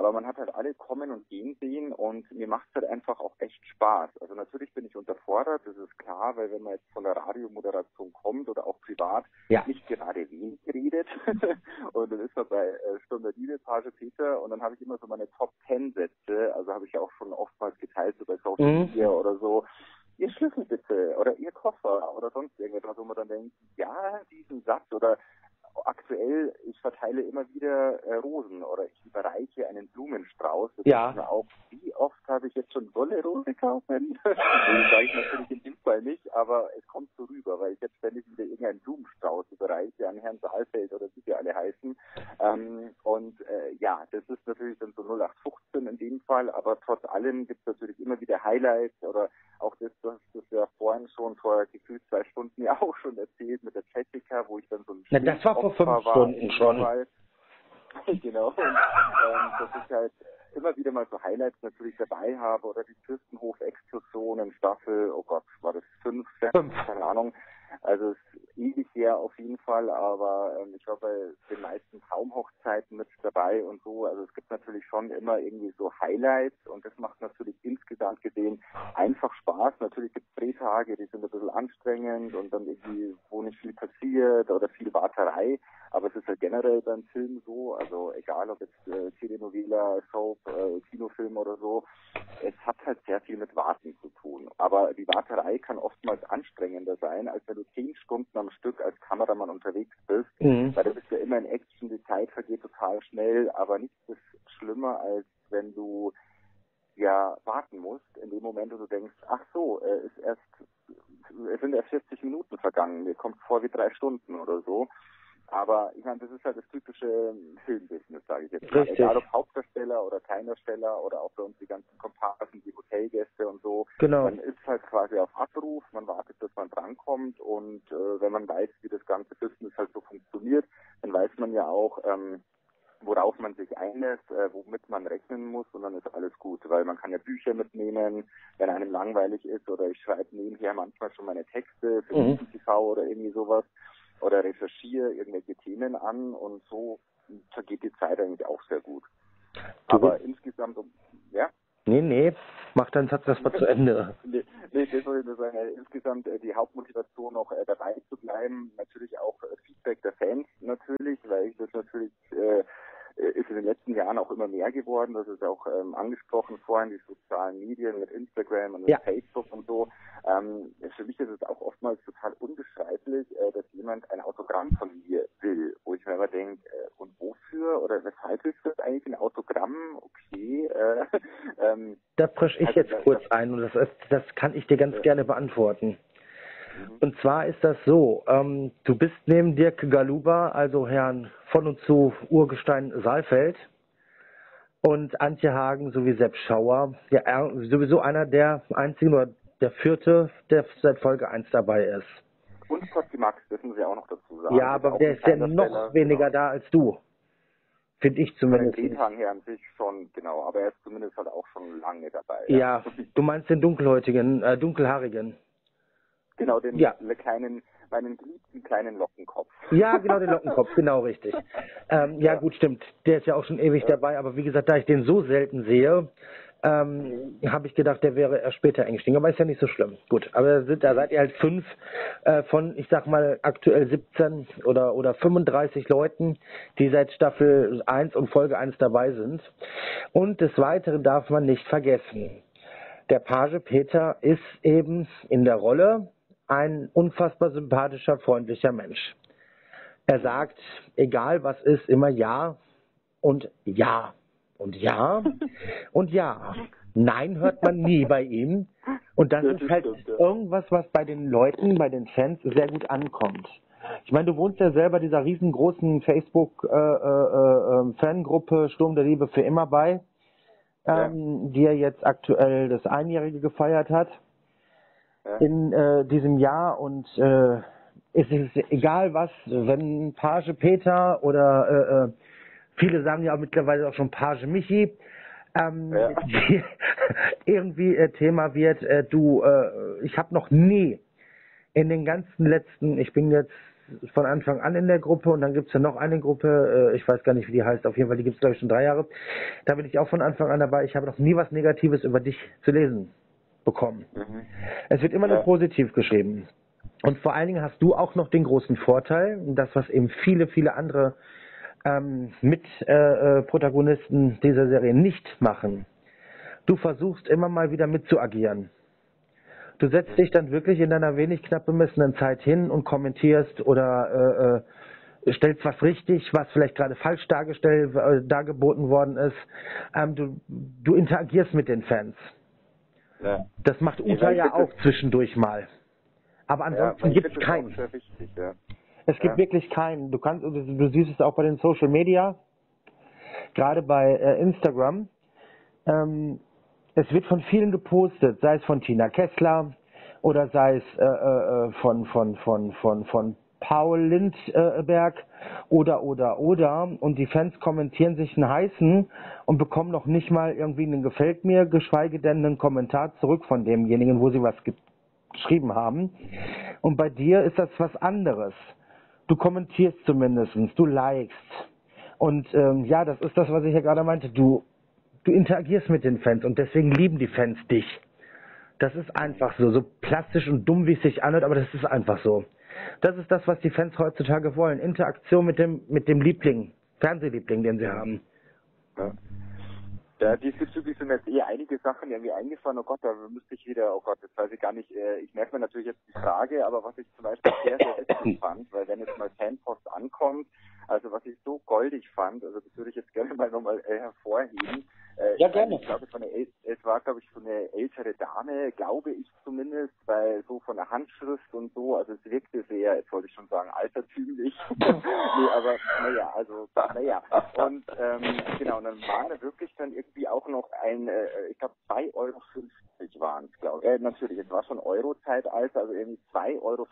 Aber man hat halt alle kommen und gehen sehen und mir macht es halt einfach auch echt Spaß. Also natürlich bin ich unterfordert, das ist klar, weil wenn man jetzt von der Radiomoderation kommt oder auch privat, ja. nicht gerade wenig redet [laughs] und dann ist man bei äh, Stunde Liebe, Page Peter und dann habe ich immer so meine Top Ten Sätze, also habe ich ja auch schon oftmals geteilt, so bei Social mhm. Media oder so, Ihr Schlüssel bitte oder Ihr Koffer oder sonst irgendetwas, wo man dann denkt, ja, diesen Satz oder aktuell, ich verteile immer wieder äh, Rosen einen Blumenstrauß. Das ja. Auch, wie oft habe ich jetzt schon Wolle Rose kaufen? [laughs] das sage ich natürlich in dem Fall nicht, aber es kommt so rüber, weil ich jetzt ständig wieder irgendeinen Blumenstrauß überreiche an Herrn Saalfeld oder wie sie alle heißen. Ähm, und äh, ja, das ist natürlich dann so 0815 in dem Fall, aber trotz allem gibt es natürlich immer wieder Highlights oder auch das, das, das ja vorhin schon vor gefühlt zwei Stunden ja auch schon erzählt mit der Jessica, wo ich dann so ein Na, das war vor fünf Stunden schon. [laughs] genau. Und, ähm, dass ich halt immer wieder mal so Highlights natürlich dabei habe oder die Fürstenhof-Exkursionen, Staffel, oh Gott, war das fünf, sechs, keine Ahnung. Also es ewig her auf jeden Fall, aber ähm, ich war bei den meisten Traumhochzeiten mit dabei und so. Also es gibt natürlich schon immer irgendwie so Highlights und das macht natürlich insgesamt gesehen einfach Spaß. Natürlich gibt es Drehtage, die sind ein bisschen anstrengend und dann irgendwie, wo nicht viel passiert oder viel Warterei. Aber es ist halt generell beim Film so, also egal ob jetzt äh, Telenovela, Soap, äh, Kinofilm oder so, es hat halt sehr viel mit Warten zu tun. Aber die Warterei kann oftmals anstrengender sein, als wenn du zehn Stunden am Stück als Kameramann unterwegs bist, mhm. weil du bist ja immer in Action, die Zeit vergeht total schnell, aber nichts ist schlimmer, als wenn du ja warten musst, in dem Moment, wo du denkst, ach so, äh, ist erst, es sind erst 40 Minuten vergangen, mir kommt vor wie drei Stunden oder so. Aber ich meine, das ist halt das typische Filmbusiness, sage ich jetzt mal. Richtig. Egal ob Hauptdarsteller oder Kleindarsteller oder auch bei uns die ganzen Komparsen, die Hotelgäste und so. Genau. Man ist halt quasi auf Abruf, man wartet, dass man drankommt und äh, wenn man weiß, wie das ganze Business halt so funktioniert, dann weiß man ja auch, ähm, worauf man sich einlässt, äh, womit man rechnen muss und dann ist alles gut, weil man kann ja Bücher mitnehmen, wenn einem langweilig ist oder ich schreibe nebenher manchmal schon meine Texte für mhm. TV oder irgendwie sowas oder recherchiere irgendwelche Themen an und so vergeht die Zeit eigentlich auch sehr gut. Du Aber insgesamt, ja? Nee, nee, mach deinen Satz erstmal zu Ende. [laughs] nee, nee, das soll ich nur sagen. Insgesamt äh, die Hauptmotivation noch äh, dabei zu bleiben, natürlich auch äh, Feedback der Fans natürlich, weil ich das natürlich äh, ist in den letzten Jahren auch immer mehr geworden. Das ist auch ähm, angesprochen vorhin, die sozialen Medien mit Instagram und mit ja. Facebook und so. Ähm, für mich ist es auch oftmals total unbeschreiblich, äh, dass jemand ein Autogramm von mir will, wo ich mir immer denke, äh, und wofür oder weshalb ist das eigentlich ein Autogramm? Okay. Äh, ähm, da frisch ich also, jetzt kurz ein und das, ist, das kann ich dir ganz ja. gerne beantworten. Mhm. Und zwar ist das so, ähm, du bist neben Dirk Galuba, also Herrn von und zu Urgestein Saalfeld und Antje Hagen sowie Sepp Schauer, ja, sowieso einer der einzigen oder der vierte, der seit Folge 1 dabei ist. Und Scotty Max, das müssen Sie auch noch dazu sagen. Ja, aber der ist ja noch weniger genau. da als du. Finde ich zumindest. Den her an sich schon, genau, aber er ist zumindest halt auch schon lange dabei. Ja, ja. du meinst den dunkelhäutigen, äh, dunkelhaarigen. Genau, den ja. kleinen, meinen geliebten kleinen Lockenkopf. Ja, genau, den Lockenkopf, genau richtig. Ähm, ja, ja, gut, stimmt. Der ist ja auch schon ewig ja. dabei, aber wie gesagt, da ich den so selten sehe, ähm, habe ich gedacht, der wäre erst später eingestiegen, aber ist ja nicht so schlimm. Gut, aber sind, da seid ihr halt fünf äh, von, ich sag mal, aktuell 17 oder, oder 35 Leuten, die seit Staffel 1 und Folge 1 dabei sind. Und des Weiteren darf man nicht vergessen, der Page Peter ist eben in der Rolle ein unfassbar sympathischer, freundlicher Mensch. Er sagt, egal was ist, immer ja und ja und ja [laughs] und ja. Nein hört man nie bei ihm. Und das, ist halt irgendwas, was bei den Leuten, bei den Fans sehr gut ankommt. Ich meine, du wohnst ja selber dieser riesengroßen Facebook-Fangruppe äh, äh, äh, Sturm der Liebe für immer bei, ähm, ja. die ja jetzt aktuell das Einjährige gefeiert hat in äh, diesem Jahr und äh, es ist egal was, wenn Page Peter oder viele sagen ja auch mittlerweile auch schon Page Michi, ähm, ja. [laughs] irgendwie äh, Thema wird, äh, du, äh, ich habe noch nie in den ganzen letzten, ich bin jetzt von Anfang an in der Gruppe und dann gibt's ja noch eine Gruppe, äh, ich weiß gar nicht, wie die heißt, auf jeden Fall, die gibt's glaube ich schon drei Jahre. Da bin ich auch von Anfang an dabei. Ich habe noch nie was Negatives über dich zu lesen bekommen. Mhm. Es wird immer ja. nur positiv geschrieben. Und vor allen Dingen hast du auch noch den großen Vorteil, das was eben viele, viele andere ähm, mit äh, äh, Protagonisten dieser Serie nicht machen. Du versuchst immer mal wieder mitzuagieren. Du setzt dich dann wirklich in deiner wenig knapp bemessenen Zeit hin und kommentierst oder äh, äh, stellst was richtig, was vielleicht gerade falsch dargestellt, äh, dargeboten worden ist. Ähm, du, du interagierst mit den Fans. Ja. Das macht Uta ja, ja auch zwischendurch mal. Aber ansonsten ja, gibt es keinen. Wichtig, ja. Es gibt ja. wirklich keinen. Du kannst, du, du, siehst es auch bei den Social Media, gerade bei äh, Instagram. Ähm, es wird von vielen gepostet, sei es von Tina Kessler oder sei es äh, äh, von, von, von, von, von Paul Lindberg oder, oder, oder. Und die Fans kommentieren sich einen heißen und bekommen noch nicht mal irgendwie einen Gefällt mir, geschweige denn einen Kommentar zurück von demjenigen, wo sie was ge geschrieben haben. Und bei dir ist das was anderes. Du kommentierst zumindest, du likest. Und ähm, ja, das ist das, was ich ja gerade meinte. Du du interagierst mit den Fans und deswegen lieben die Fans dich. Das ist einfach so, so plastisch und dumm, wie es sich anhört, aber das ist einfach so. Das ist das, was die Fans heutzutage wollen. Interaktion mit dem, mit dem Liebling, Fernsehliebling, den sie haben. Ja. Ja, diesbezüglich sind mir jetzt eher einige Sachen irgendwie eingefallen. Oh Gott, da müsste ich wieder, oh Gott, das weiß ich gar nicht. Äh, ich merke mir natürlich jetzt die Frage, aber was ich zum Beispiel sehr, sehr witzig [coughs] fand, weil wenn jetzt mal Fanpost ankommt, also was ich so goldig fand, also das würde ich jetzt gerne mal nochmal äh, hervorheben. Äh, ja, gerne. Ich glaube, es war, eine, es war, glaube ich, so eine ältere Dame, glaube ich zumindest, weil so von der Handschrift und so, also es wirkte sehr, jetzt wollte ich schon sagen, altertümlich. [laughs] nee, aber naja, also naja. Und ähm, genau, und dann war da wirklich dann irgendwie auch noch ein, äh, ich glaube, 2,50 Euro waren es, glaube ich. Äh, natürlich, es war schon Euro-Zeitalter, also irgendwie 2,50 Euro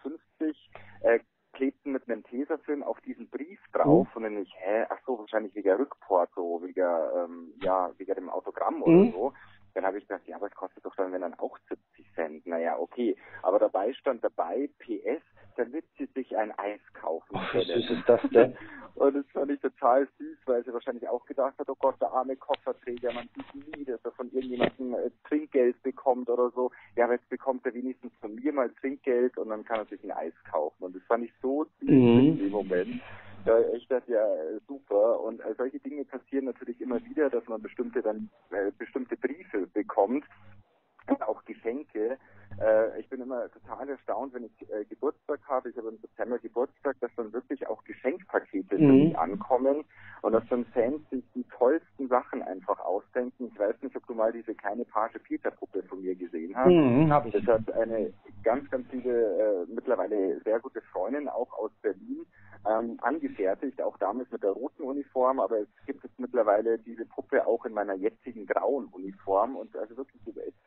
äh, klebten mit einem Tesafilm auf diesen Brief drauf mhm. und dann ich, hä, ach so, wahrscheinlich wegen Rückporto, wegen, ähm, ja, wegen dem Autogramm oder mhm. so. Dann habe ich gedacht, ja, aber es kostet doch dann, wenn dann auch 70 Cent. Naja, okay. Aber dabei stand dabei, PS, damit sie sich ein Eis kaufen können. Was ist [laughs] das denn? Und das fand ich total süß, weil sie wahrscheinlich auch gedacht hat, oh Gott, der arme Kofferträger, man sieht nie, dass er von irgendjemandem äh, Trinkgeld bekommt oder so. Ja, aber jetzt bekommt er wenigstens von mir mal Trinkgeld und dann kann er sich ein Eis kaufen. Und das fand ich so süß mhm. in dem Moment. Ja, echt, das ja super. Und äh, solche Dinge passieren natürlich immer wieder, dass man bestimmte dann äh, bestimmte Briefe bekommt und auch Geschenke. Äh, ich bin immer total erstaunt, wenn ich äh, Geburtstag habe. Ich habe im September Geburtstag, dass dann wirklich auch Geschenkpakete mhm. ankommen und dass dann Fans sich die tollsten Sachen einfach ausdenken. Ich weiß nicht, ob du mal diese kleine Page Peter Puppe von mir gesehen hast. Mhm, hab ich. Das hat eine ganz, ganz liebe, äh, mittlerweile sehr gute Freundin auch aus Berlin ähm, angefertigt, auch damals mit der roten Uniform, aber es gibt jetzt mittlerweile diese Puppe auch in meiner jetzigen grauen Uniform und also wirklich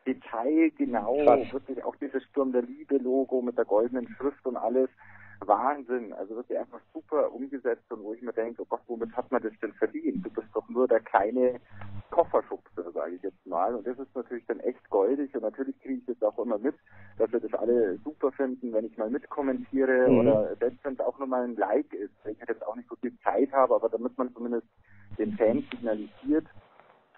detailgenau, Krass. wirklich auch dieses Sturm der Liebe Logo mit der goldenen Schrift und alles. Wahnsinn, also wirklich einfach super umgesetzt und wo ich mir denke, oh Gott, womit hat man das denn verdient? Du bist doch nur der kleine Kofferschubser, sage ich jetzt mal. Und das ist natürlich dann echt goldig und natürlich kriege ich das auch immer mit, dass wir das alle super finden, wenn ich mal mitkommentiere mhm. oder selbst wenn es auch nur mal ein Like ist. Ich hätte jetzt auch nicht so viel Zeit habe, aber damit man zumindest den Fans signalisiert,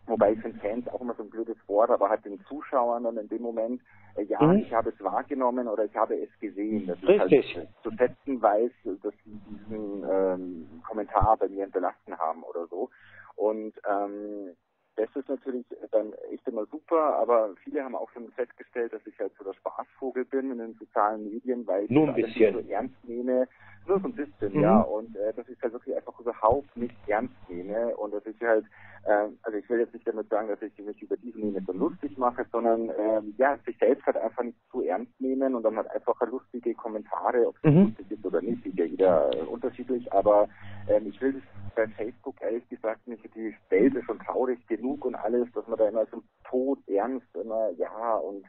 Wobei ich finde Fans auch immer so ein blödes Wort, aber halt den Zuschauern und in dem Moment, äh, ja, mhm. ich habe es wahrgenommen oder ich habe es gesehen. Das Richtig. ist halt zu schätzen weiß, dass sie diesen ähm, Kommentar bei mir hinterlassen haben oder so. Und ähm, das ist natürlich dann echt immer super, aber viele haben auch schon festgestellt, dass ich halt so der Spaßvogel bin in den sozialen Medien, weil ich Nur ein bisschen. so ernst nehme. Nur so ein bisschen, mhm. ja. Und äh, dass ich halt wirklich einfach überhaupt nicht ernst nehme und dass ich halt, äh, also ich will jetzt nicht damit sagen, dass ich mich über diesen Meme so lustig mache, sondern ähm, ja, sich selbst halt einfach nicht zu ernst nehmen und dann halt einfach lustige Kommentare, ob es mhm. lustig ist oder nicht, ist ja jeder äh, unterschiedlich, aber ähm, ich will das bei Facebook ehrlich gesagt nicht, die Welt ist schon traurig genug und alles, dass man da immer so tot ernst immer, ja, und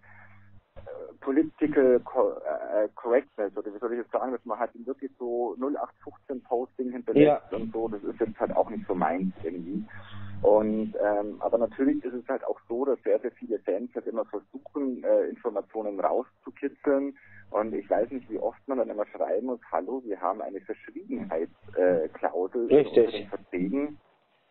äh, Political äh, Correctness, oder wie soll ich jetzt sagen, dass man halt wirklich so 0815 Posting hinterlässt ja. und so, das ist jetzt halt auch nicht so meins irgendwie. Und ähm, aber natürlich ist es halt auch so, dass sehr, sehr viele Fans halt immer versuchen, äh, Informationen rauszukitzeln Und ich weiß nicht, wie oft man dann immer schreiben muss, hallo, wir haben eine Verschwiegenheitsklausel äh, in unseren Verträgen.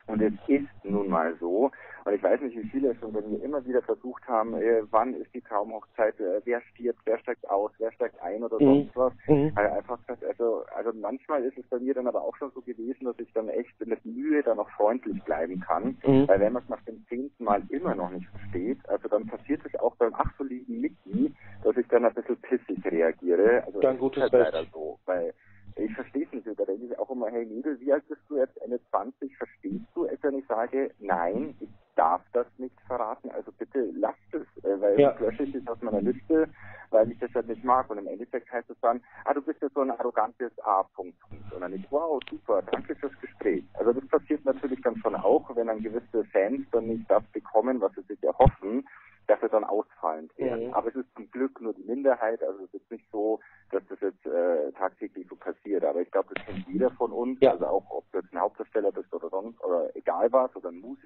Und es ist nun mal so. Und ich weiß nicht, wie viele schon bei mir immer wieder versucht haben, äh, wann ist die Traumhochzeit, äh, wer stirbt, wer steigt aus, wer steigt ein oder Mhm. sonst was. Mhm. Also einfach also, also manchmal ist es bei mir dann aber auch schon so gewesen, dass ich dann echt mit Mühe dann noch freundlich bleiben kann. Mhm. Weil wenn man es nach dem zehnten Mal immer noch nicht versteht, also dann passiert es auch beim ach so lieben Mickey, dass ich dann ein bisschen pissig reagiere. Also es gutes halt leider so, weil ich verstehe es nicht. Da denke ich auch immer, hey Mädel, wie alt bist du jetzt? Ende 20, verstehst du es, wenn ich sage, nein, ich darf das nicht verraten, also bitte lasst es, äh, weil Ja. lösche ich es aus meiner Liste, weil ich das halt nicht mag. Und im Endeffekt heißt es dann, ah, du bist ja so ein arrogantes A. Punkt. Punkt. Und dann ich, wow, super, danke fürs Gespräch. Also das passiert natürlich dann schon auch, wenn dann gewisse Fans dann nicht das bekommen, was sie sich erhoffen, dass sie dann ausfallend werden. Mhm. Aber es ist zum Glück nur die Minderheit, also es ist nicht so, dass das jetzt äh, tagtäglich so passiert. Aber ich glaube, das kennt jeder von uns, Ja. also auch ob du jetzt ein Hauptdarsteller bist oder sonst, oder egal was, oder ein Musiker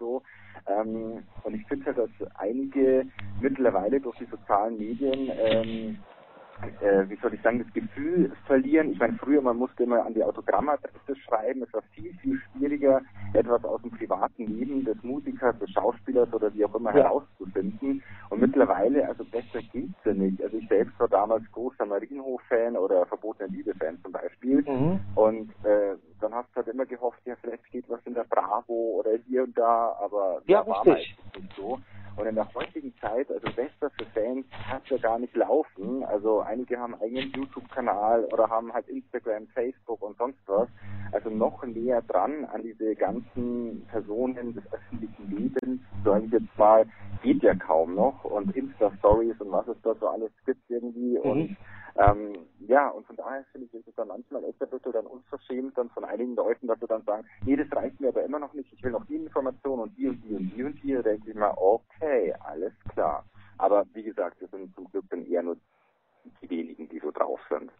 so. Ähm, und ich finde halt, dass einige mittlerweile durch die sozialen Medien ähm, äh, wie soll ich sagen, das Gefühl verlieren. Ich meine, früher, man musste immer an die Autogrammadresse schreiben. Es war viel, viel schwieriger, etwas aus dem privaten Leben des Musikers, des Schauspielers oder wie auch immer Ja. herauszufinden. Und mittlerweile, also besser geht's ja nicht. Also ich selbst war damals großer Marienhof-Fan oder verbotene Liebe-Fan zum Beispiel. Mhm. Und äh, dann hast du halt immer gehofft, ja, vielleicht steht was in der Bravo oder hier und da, aber Ja, war richtig. nicht so. Und in der heutigen Zeit, also besser für Fans kann es ja gar nicht laufen. Also einige haben einen eigenen YouTube-Kanal oder haben halt Instagram, Facebook und sonst was. Also noch näher dran an diese ganzen Personen des öffentlichen Lebens, sage ich jetzt mal, geht ja kaum noch. Und Insta-Stories und was es dort so alles gibt irgendwie. Mhm. Und ähm, ja, und von daher finde ich, ist es dann manchmal echt ein bisschen dann unverschämt dann von einigen Leuten, dass sie dann sagen, nee, das reicht mir aber immer noch nicht, ich will noch die Information und die und die und die und die, da denke ich mal, okay, alles klar. Aber wie gesagt, das sind zum Glück dann eher nur die wenigen, die so drauf sind.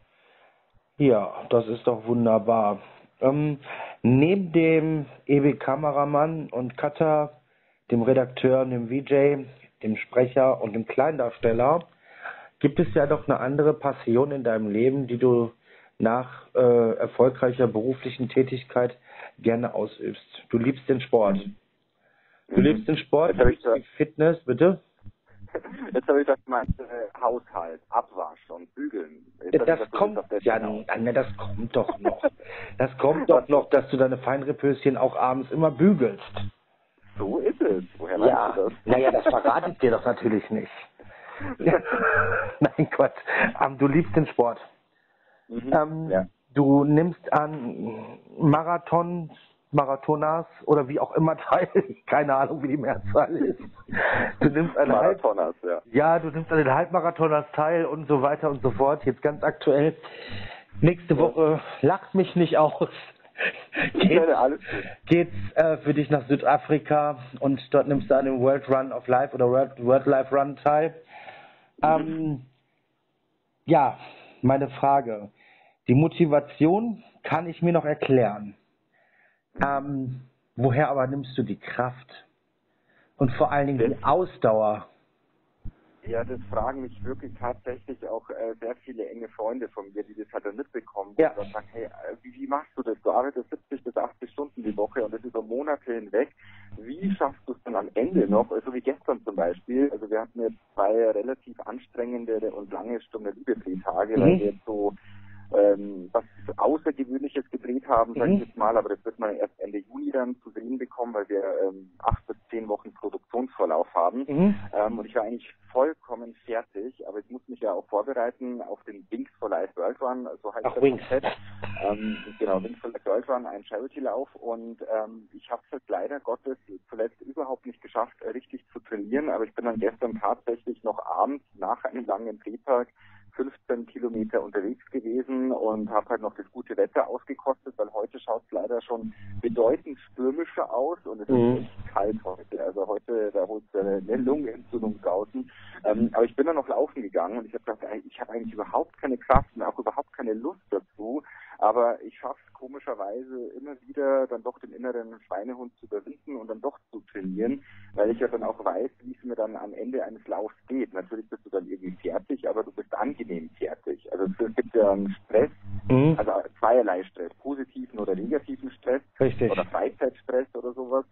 Ja, das ist doch wunderbar. Ähm, neben dem EB-Kameramann und Cutter, dem Redakteur, dem VJ, dem Sprecher und dem Kleindarsteller gibt es ja doch eine andere Passion in deinem Leben, die du nach äh, erfolgreicher beruflichen Tätigkeit gerne ausübst. Du liebst den Sport. Du liebst den Sport, Jetzt ich die Fitness, bitte? Jetzt habe ich das gemeint, äh, Haushalt, Abwasch und Bügeln. Jetzt Das du kommt, das ja, nein, das kommt doch noch. Das kommt doch noch, dass du deine Feinripöschen auch abends immer bügelst. So ist es. Woher Ja, du das? naja, das verrate ich dir doch natürlich nicht. [laughs] [laughs] Nein, Gott. Ähm, du liebst den Sport. Mhm. Ähm, ja. Du nimmst an Marathon, Marathonas oder wie auch immer [laughs] teil. Keine Ahnung, wie die Mehrzahl ist. Du nimmst an Marathoners, ja. ja, du nimmst an den Halbmarathoners teil und so weiter und so fort. Jetzt ganz aktuell. Nächste Woche lacht mich nicht aus. [laughs] Ja, Geht's, äh, für dich nach Südafrika und dort nimmst du an dem World Run of Life oder World, World Life Run teil. Ähm, ja, meine Frage. Die Motivation kann ich mir noch erklären. Ähm, woher aber nimmst du die Kraft? Und vor allen Dingen die Ausdauer? Ja, das fragen mich wirklich tatsächlich auch äh, sehr viele enge Freunde von mir, die das halt dann mitbekommen. Ja. Und dann sagen, hey, äh, wie, wie machst du das? Du arbeitest 70 bis 80 Stunden die Woche und das über Monate hinweg. Wie schaffst du es dann am Ende noch? So wie gestern zum Beispiel. Also wir hatten jetzt zwei relativ anstrengende und lange Stunde Liebedrehtage, Mhm. weil wir jetzt so ähm, was Außergewöhnliches gedreht haben, sage ich Mhm. jetzt mal, aber das wird man erst Ende Juni dann zu sehen bekommen, weil wir ähm, acht bis zehn Wochen Produktionsvorlauf haben. Mhm. Ähm, und ich war eigentlich vollkommen fertig, aber ich muss mich ja auch vorbereiten auf den Wings for Life World Run, so heißt Ach, das Wings. Konzept. Ähm, genau, Wings for Life World Run, ein Charity-Lauf und ähm, ich habe es halt leider Gottes zuletzt überhaupt nicht geschafft, äh, richtig zu trainieren, aber ich bin dann gestern tatsächlich noch abends nach einem langen Drehtag 15 Kilometer unterwegs gewesen und habe halt noch das gute Wetter ausgekostet, weil heute schaut es leider schon bedeutend stürmischer aus und es Mhm. ist echt kalt heute. Also heute, da holt es eine Lungenentzündung draußen. Ähm, aber ich bin dann noch laufen gegangen und ich habe gedacht, ich habe eigentlich überhaupt keine Kraft und auch überhaupt keine Lust dazu. Aber ich schaffe es komischerweise immer wieder, dann doch den inneren Schweinehund zu überwinden und dann doch zu trainieren, weil ich ja dann auch weiß, wie es mir dann am Ende eines Laufs geht. Natürlich bist du dann irgendwie fertig, aber du bist angenehm fertig. Also es gibt ja einen Stress, mhm. also zweierlei Stress, positiven oder negativen Stress Richtig. oder Freizeitstress oder sowas.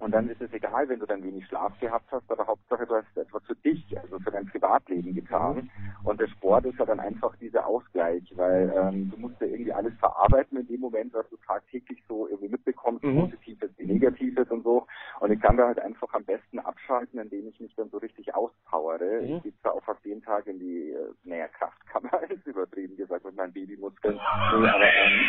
Und dann ist es egal, wenn du dann wenig Schlaf gehabt hast, aber Hauptsache du hast etwas für dich, also für dein Privatleben getan. Und der Sport ist ja dann einfach dieser Ausgleich, weil ähm, du musst ja irgendwie alles verarbeiten in dem Moment, was du tagtäglich so irgendwie mitbekommst, mhm. Positives wie Negatives und so. Und ich kann da halt einfach am besten abschalten, indem ich mich dann so richtig auspowere. Mhm. Ich gehe zwar auch fast jeden Tag in die, äh, naja, Kraftkammer [laughs] ist übertrieben gesagt mit meinen Babymuskeln. Nee, aber ähm,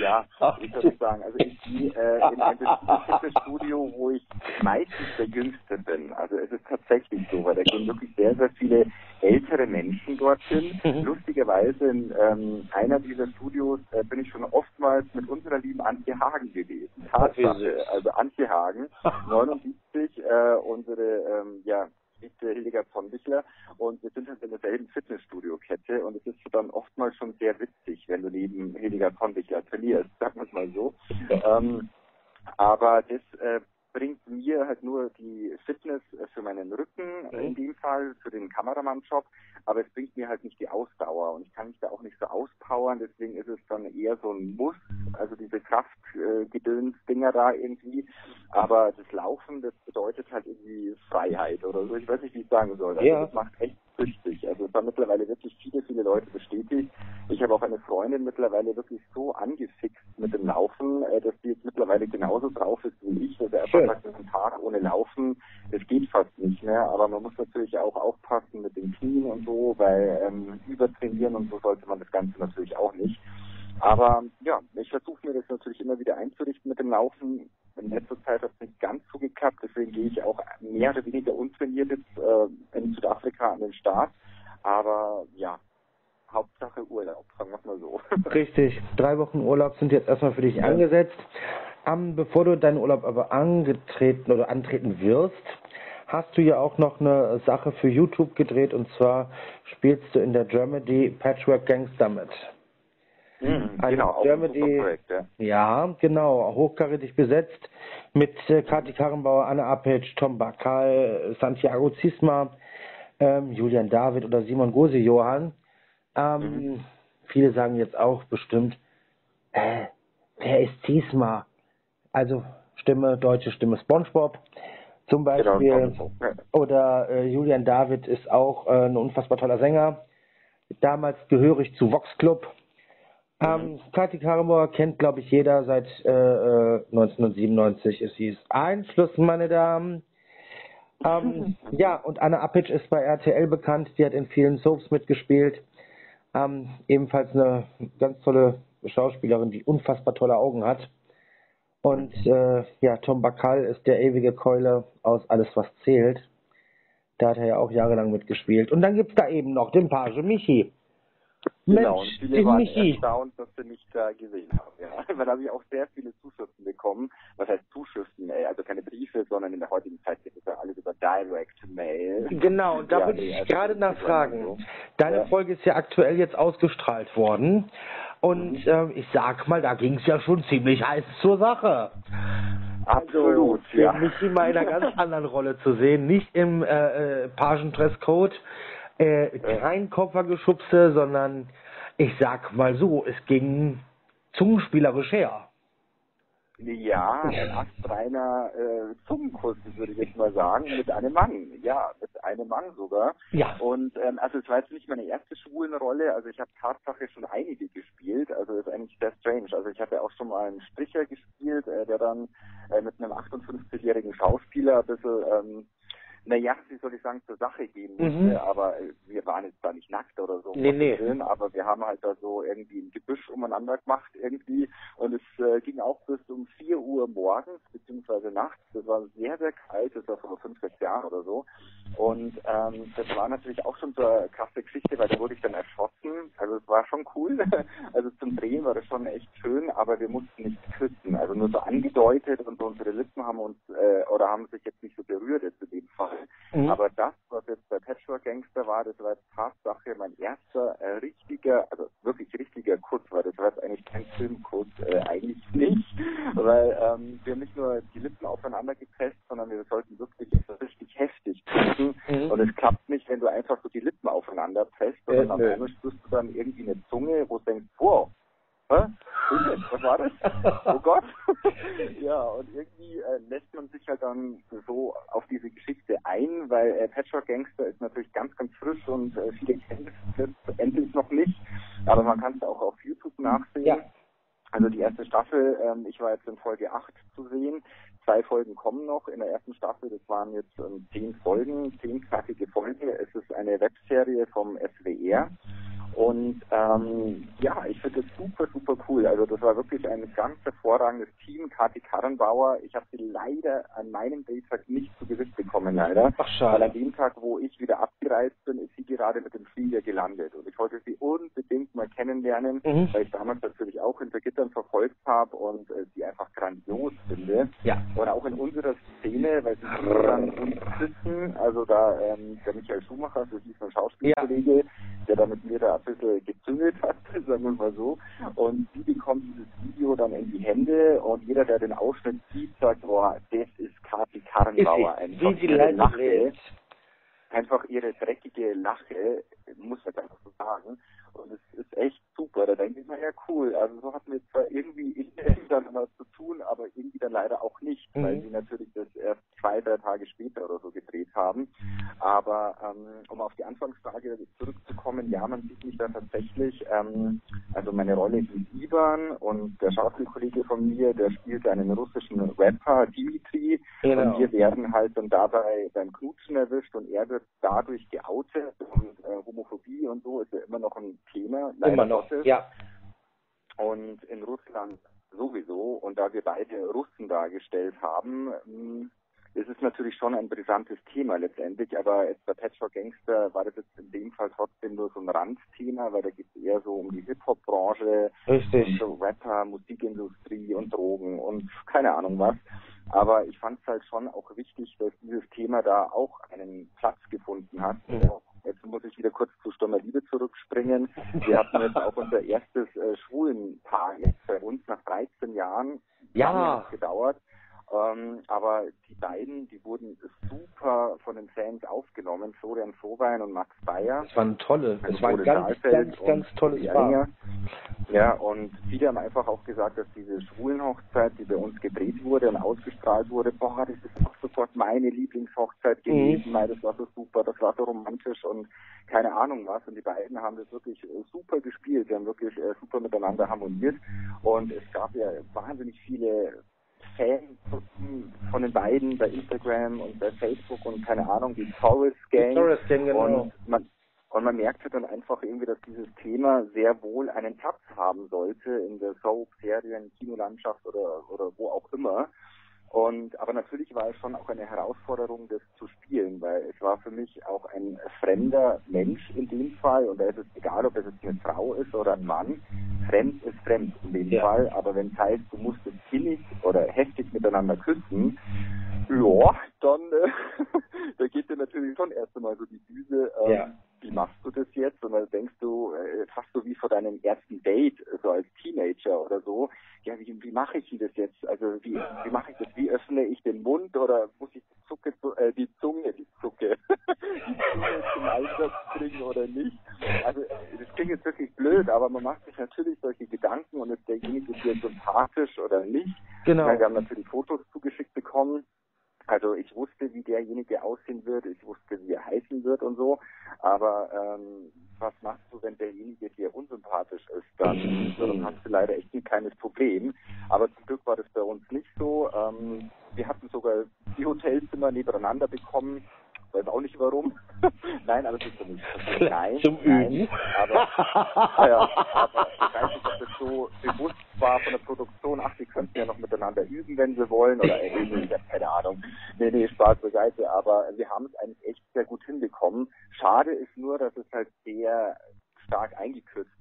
ja, ich sagen, also ich gehe äh, in ein Fitnessstudio, wo ich meistens der Jüngste bin. Also es ist tatsächlich so, weil da gehen wirklich sehr, sehr viele ältere Menschen dorthin. Mhm. Lustigerweise in ähm, einer dieser Studios äh, bin ich schon oftmals mit unserer lieben Antje Hagen gewesen. Tatsache. Also Antje Hagen, [laughs] 79, äh, unsere ähm, ja, Hildegard von Bichler und wir sind halt in derselben Fitnessstudio-Kette und es ist dann oftmals schon sehr witzig, wenn du neben von Bichler trainierst, sagen wir es mal so. Ähm, aber das äh, bringt mir halt nur die Fitness äh, für meinen Rücken, mhm. in dem Fall für den Kameramann-Job, aber es bringt mir halt nicht die Ausdauer und ich kann mich da auch nicht so auspowern, deswegen ist es dann eher so ein Muss, also diese Kraftgedöns-Dinger äh, da irgendwie, aber das Laufen, das bedeutet halt irgendwie Freiheit oder so, ich weiß nicht, wie ich sagen soll, also ja. das macht echt süchtig, also es haben mittlerweile wirklich viele, viele Leute bestätigt, ich habe auch eine Freundin mittlerweile wirklich so angefixt mit dem Laufen, äh, dass die jetzt mittlerweile genauso drauf ist wie ich, also einfach sagt, einen Tag ohne Laufen, das geht fast nicht mehr, aber man muss natürlich auch aufpassen mit den Knien und so, weil ähm, übertrainieren und so sollte man das Ganze natürlich auch nicht. Aber ja, ich versuche mir das natürlich immer wieder einzurichten mit dem Laufen. In letzter Zeit hat es nicht ganz so geklappt, deswegen gehe ich auch mehr oder weniger untrainiert jetzt äh, in Südafrika an den Start. Aber ja, Hauptsache Urlaub, sagen wir es mal so. [laughs] Richtig, drei Wochen Urlaub sind jetzt erstmal für dich ja. angesetzt. Um, bevor du deinen Urlaub aber angetreten oder antreten wirst, hast du ja auch noch eine Sache für YouTube gedreht und zwar spielst du in der Germany Patchwork Gangster mit. Mhm, genau, Germany, Projekt, ja. ja, genau, hochkarätig besetzt mit äh, Kati Karrenbauer, Anne Apetsch, Tom Bakal, Santiago Zisma, ähm, Julian David oder Simon Gose Johann. Ähm, mhm. Viele sagen jetzt auch bestimmt, äh, wer ist Zisma? Also Stimme, deutsche Stimme SpongeBob zum genau, Beispiel. Genau, oder äh, Julian David ist auch äh, ein unfassbar toller Sänger. Damals gehörig zu Vox Club. Ähm, Kati Karrenbauer kennt, glaube ich, jeder seit äh, 1997. Äh, es hieß Einschluss, meine Damen. Ähm, [laughs] ja, und Anna Appic ist bei RTL bekannt. Die hat in vielen Soaps mitgespielt. Ähm, ebenfalls eine ganz tolle Schauspielerin, die unfassbar tolle Augen hat. Und äh, ja, Tom Bakal ist der ewige Keule aus Alles, was zählt. Da hat er ja auch jahrelang mitgespielt. Und dann gibt's da eben noch den Page Michi. Genau, Mensch, und viele waren Michi. erstaunt, dass sie mich da gesehen haben. Ja. [laughs] Weil da habe ich auch sehr viele Zuschriften bekommen. Was heißt Zuschriften? Ey? Also keine Briefe, sondern in der heutigen Zeit geht es ja alles über Direct Mail. Genau, und da [laughs] ja, würde ich also gerade nachfragen. So. Deine ja. Folge ist ja aktuell jetzt ausgestrahlt worden. Und mhm. äh, ich sag mal, da ging es ja schon ziemlich heiß zur Sache. Absolut, also, ja. Mich mal in einer ganz [laughs] anderen Rolle zu sehen, nicht im äh, äh, Pagendresscode, äh, kein Koffergeschubse, sondern ich sag mal so, es ging zungenspielerisch her. Ja, ein astreiner äh, Zungenkuss, würde ich jetzt mal sagen, mit einem Mann. Ja, mit einem Mann sogar. Ja. Und ähm, also es war jetzt nicht meine erste Schwulenrolle, also ich habe Tatsache schon einige gespielt, also das ist eigentlich sehr strange. Also ich hatte auch schon mal einen Stricher gespielt, äh, der dann äh, mit einem 58-jährigen Schauspieler ein bisschen ähm, naja, wie soll ich sagen, zur Sache gehen musste, mhm. aber äh, wir waren jetzt da nicht nackt oder so. Nee, nee. Willen, aber wir haben halt da so irgendwie ein Gebüsch umeinander gemacht irgendwie und es äh, ging auch bis um vier Uhr morgens beziehungsweise nachts. Das war sehr, sehr kalt, das war vor fünf, sechs Jahren oder so. Und ähm, das war natürlich auch schon so eine krasse Geschichte, weil da wurde ich dann erschossen. Also es war schon cool. [laughs] Also zum Drehen war das schon echt schön, aber wir mussten nicht küssen. Also nur so angedeutet und so unsere Lippen haben uns äh, oder haben sich jetzt nicht so berührt jetzt in dem Fall. Mhm. Aber das, was jetzt bei Patchwork Gangster war, das war jetzt Tatsache mein erster äh, richtiger, also wirklich richtiger Kuss, weil das war jetzt eigentlich kein Filmkuss, äh, eigentlich nicht, weil ähm, wir haben nicht nur die Lippen aufeinander gepresst, sondern wir sollten wirklich richtig heftig küssen. Mhm. Und es klappt nicht, wenn du einfach so die Lippen aufeinander presst sondern äh, am einmal spürst du dann irgendwie eine Zunge, wo du denkst, wow, hä? Was war das? Oh Gott. [laughs] ja, und irgendwie äh, lässt man sich halt dann so auf diese Geschichte ein, weil äh, Patchwork Gangster ist natürlich ganz, ganz frisch und äh, viele kennen es endlich noch nicht. Aber man kann es auch auf YouTube nachsehen. Ja. Also die erste Staffel, ähm, ich war jetzt in Folge 8 zu sehen. Zwei Folgen kommen noch in der ersten Staffel. Das waren jetzt ähm, zehn Folgen, zehn knackige Folgen. Es ist eine Webserie vom SWR. Und ähm, ja, ich finde das super, super cool. Also das war wirklich ein ganz hervorragendes Team. Kati Karrenbauer, ich habe sie leider an meinem Daytag nicht zu Gesicht bekommen, leider. Ach, schade. Weil an dem Tag, wo ich wieder abgereist bin, ist sie gerade mit dem Flieger gelandet. Und ich wollte sie unbedingt mal kennenlernen, mhm. weil ich damals natürlich auch hinter Gittern verfolgt habe und äh, sie einfach grandios finde. Ja. Und auch in unserer Szene, weil sie dann uns sitzen, also da ähm, der Michael Schumacher, das ist ein Schauspielkollege, ja. Der da mit mir da ein bisschen gezüngelt hat, [laughs] sagen wir mal so. Und sie bekommt dieses Video dann in die Hände und jeder, der den Ausschnitt sieht, sagt, boah, das ist Kathi Karrenbauer. Einfach wie die Lache, einfach ihre dreckige Lache, muss man einfach so sagen. Und es ist echt super. Da denke ich mir, ja cool. Also so hatten wir zwar irgendwie dann was zu tun, aber irgendwie dann leider auch nicht, mhm. weil sie natürlich das erst zwei, drei Tage später oder so gedreht haben. Aber ähm, um auf die Anfangsfrage zurückzukommen, ja, man sieht mich da tatsächlich, ähm, also meine Rolle ist Ivan und der Schauspielkollege von mir, der spielt einen russischen Rapper, Dimitri, genau. und wir werden halt dann dabei beim Knutschen erwischt und er wird dadurch geoutet und äh, Homophobie und so ist ja immer noch ein Thema. Immer noch, Gottes. ja. Und in Russland sowieso. Und da wir beide Russen dargestellt haben, hm, ist natürlich schon ein brisantes Thema letztendlich, aber jetzt bei Patchwork Gangster war das jetzt in dem Fall trotzdem nur so ein Randthema, weil da geht es eher so um die Hip-Hop-Branche, so Rapper, Musikindustrie und Drogen und keine Ahnung was. Aber ich fand es halt schon auch wichtig, dass dieses Thema da auch einen Platz gefunden hat. Mhm. Jetzt muss ich wieder kurz zu Stommer Liebe zurückspringen. Wir hatten jetzt auch unser erstes äh, Schwulenpaar jetzt bei uns nach 13 Jahren. Ja. gedauert. Ähm, aber die beiden, die wurden super von den Fans aufgenommen, Florian Frohwein und Max Bayer. Das waren tolle, das war ein ganz, ganz, ganz tolles Paar. Ja, und viele haben einfach auch gesagt, dass diese Schwulenhochzeit, die bei uns gedreht wurde und ausgestrahlt wurde, boah, das ist auch sofort meine Lieblingshochzeit mhm. gewesen, mhm. das war so super, das war so romantisch und keine Ahnung was. Und die beiden haben das wirklich äh, super gespielt, die haben wirklich äh, super miteinander harmoniert. Und es gab ja wahnsinnig viele Fangruppen von den beiden bei Instagram und bei Facebook und keine Ahnung, die Taurus Gang. Taurus Gang, genau. Und man, und man merkte dann einfach irgendwie, dass dieses Thema sehr wohl einen Platz haben sollte in der Soap, Serien, Kinolandschaft oder, oder wo auch immer. Und aber natürlich war es schon auch eine Herausforderung, das zu spielen, war für mich auch ein fremder Mensch in dem Fall. Und da ist es egal, ob es jetzt eine Frau ist oder ein Mann. Fremd ist fremd in dem ja. Fall. Aber wenn es heißt, du musst jetzt innig oder heftig miteinander küssen, ja, dann äh, [laughs] da geht dir natürlich schon erst einmal so die Düse. Ähm, ja wie machst du das jetzt? Und dann denkst du, äh, fast so wie vor deinem ersten Date, so als Teenager oder so, ja, wie, wie mache ich das jetzt? Also wie, wie mache ich das? Wie öffne ich den Mund oder muss ich die, Zucke, äh, die Zucke, die Zunge zum Einsatz bringen oder nicht? Also das klingt jetzt wirklich blöd, aber man macht sich natürlich solche Gedanken und ist derjenige dir sympathisch oder nicht. Genau. wir haben natürlich Fotos zugeschickt bekommen also ich wusste, wie derjenige aussehen wird, ich wusste, wie er heißen wird und so. Aber ähm, was machst du, wenn derjenige dir unsympathisch ist? Dann, dann hast du leider echt ein kleines Problem. Aber zum Glück war das bei uns nicht so. Ähm, wir hatten sogar die Hotelzimmer nebeneinander bekommen weiß auch nicht warum. [laughs] nein, aber das ist nicht. [laughs] Nein, Zum nein, Üben. Aber, [laughs] ja, aber ich weiß nicht, ob das so bewusst war von der Produktion. Ach, die könnten ja noch miteinander üben, wenn sie wollen. Oder äh, ich habe keine Ahnung. Nee, nee, Spaß beiseite. Aber wir haben es eigentlich echt sehr gut hinbekommen. Schade ist nur, dass es halt sehr stark eingekürzt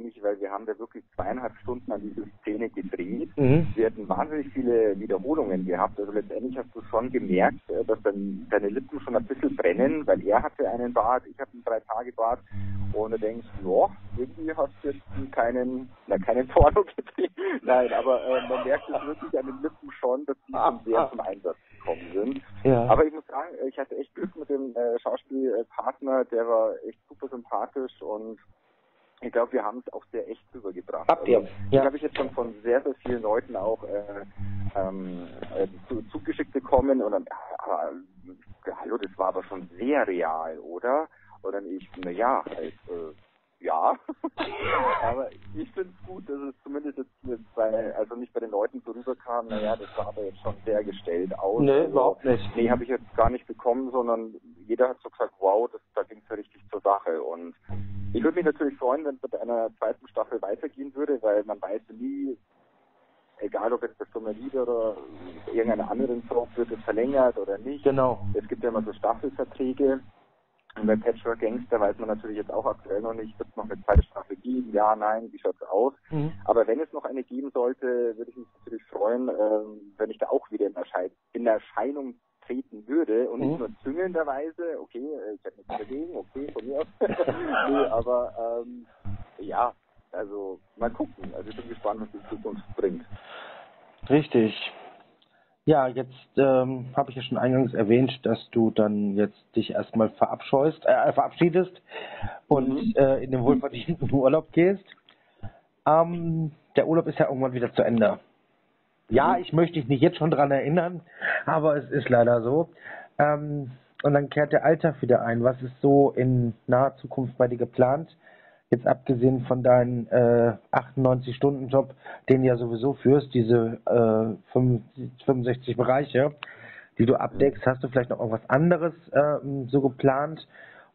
eigentlich, weil wir haben da wirklich zweieinhalb Stunden an dieser Szene gedreht. Mhm. Wir hatten wahnsinnig viele Wiederholungen gehabt. Also letztendlich hast du schon gemerkt, äh, dass dann deine Lippen schon ein bisschen brennen, weil er hatte einen Bart, ich hatte einen Drei-Tage-Bart und du denkst, ja, irgendwie hast du jetzt keinen, na, keinen Porno gedreht. [laughs] Nein, aber äh, man merkt es wirklich an den Lippen schon, dass die schon sehr zum Einsatz gekommen sind. Ja. Aber ich muss sagen, ich hatte echt Glück mit dem äh, Schauspielpartner, der war echt super sympathisch und ich glaube, wir haben es auch sehr echt rübergebracht. Habt ihr? Also, Ja. Ich habe ich jetzt schon von sehr, sehr vielen Leuten auch äh, ähm, äh, zu, zugeschickt bekommen und dann, aber äh, hallo, das war aber schon sehr real, oder? Und dann ich, na ja, halt, äh, ja. [laughs] aber ich finde es gut, dass es zumindest jetzt bei, also nicht bei den Leuten so rüberkam, naja, das sah aber jetzt schon sehr gestellt aus. Nee, also, überhaupt nicht. Nee, habe ich jetzt gar nicht bekommen, sondern jeder hat so gesagt, wow, das, da ging es ja richtig zur Sache. Und ich würde mich natürlich freuen, wenn es mit einer zweiten Staffel weitergehen würde, weil man weiß nie, egal ob jetzt das Dumme Lied oder irgendeiner anderen Soap wird es verlängert oder nicht. Genau. Es gibt ja immer so Staffelverträge. Und bei Patchwork Gangster weiß man natürlich jetzt auch aktuell noch nicht, wird es noch eine zweite Staffel geben? Ja, nein, wie schaut's aus? Mhm. Aber wenn es noch eine geben sollte, würde ich mich natürlich freuen, ähm, wenn ich da auch wieder in, Erschei in Erscheinung treten würde und nicht Mhm. nur züngelnderweise, okay, äh, ich hätte nichts dagegen, okay, von mir aus. [laughs] nee, aber ähm, ja, also mal gucken. Also ich bin gespannt, was die Zukunft bringt. Richtig. Ja, jetzt ähm, habe ich ja schon eingangs erwähnt, dass du dann jetzt dich erstmal verabscheust, äh, verabschiedest und Mhm. äh, in den wohlverdienten Urlaub gehst. Ähm, der Urlaub ist ja irgendwann wieder zu Ende. Ja, Mhm. ich möchte dich nicht jetzt schon dran erinnern, aber es ist leider so. Ähm, und dann kehrt der Alltag wieder ein. Was ist so in naher Zukunft bei dir geplant? Jetzt abgesehen von deinem äh, 98-Stunden-Job, den du ja sowieso führst, diese äh, 65 65 Bereiche, die du abdeckst, hast du vielleicht noch irgendwas anderes ähm, so geplant,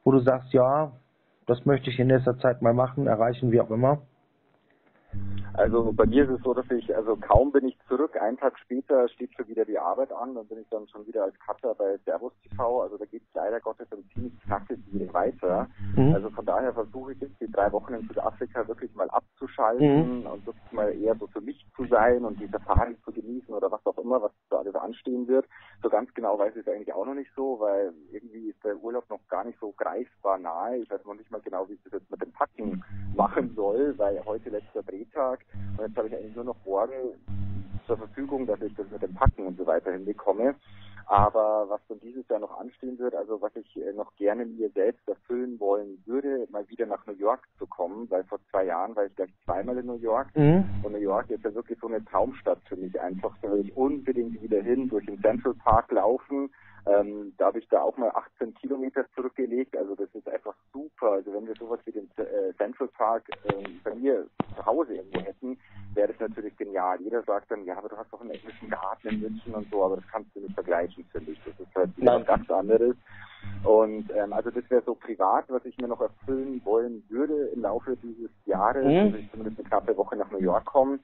wo du sagst, ja, das möchte ich in nächster Zeit mal machen, erreichen, wie auch immer? Also bei mir ist es so, dass ich, also kaum bin ich zurück, einen Tag später steht schon wieder die Arbeit an, dann bin ich dann schon wieder als Cutter bei Servus TV, also da geht es leider Gottes dann ziemlich knackig wieder weiter. Mhm. Also von daher versuche ich jetzt die drei Wochen in Südafrika wirklich mal abzuschalten Mhm. und wirklich mal eher so für mich zu sein und die Safari zu genießen oder was auch immer, was da alles anstehen wird. So ganz genau weiß ich es eigentlich auch noch nicht so, weil irgendwie ist der Urlaub noch gar nicht so greifbar nahe. Ich weiß noch nicht mal genau, wie ich das jetzt mit dem Packen machen soll, weil heute letzter Drehtag und jetzt habe ich eigentlich nur noch morgen zur Verfügung, dass ich das mit dem Packen und so weiter hinbekomme. Aber was dann dieses Jahr noch anstehen wird, also was ich äh, noch gerne mir selbst erfüllen wollen würde, mal wieder nach New York zu kommen, weil vor zwei Jahren war ich gleich zweimal in New York Mhm. und New York ist ja wirklich so eine Traumstadt für mich einfach. Da will ich unbedingt wieder hin, durch den Central Park laufen. Ähm, da habe ich da auch mal 18 Kilometer zurückgelegt. Also das ist einfach super. Also wenn wir sowas wie den äh, Central Park ähm, bei mir zu Hause irgendwo hätten, wäre das natürlich genial. Jeder sagt dann, ja, aber du hast doch einen englischen Garten in München und so, aber das kannst du nicht vergleichen, finde ich. Das ist halt was ganz anderes. Und ähm, also das wäre so privat, was ich mir noch erfüllen wollen würde im Laufe dieses Jahres, Mhm. dass ich zumindest eine knappe Woche nach New York komme.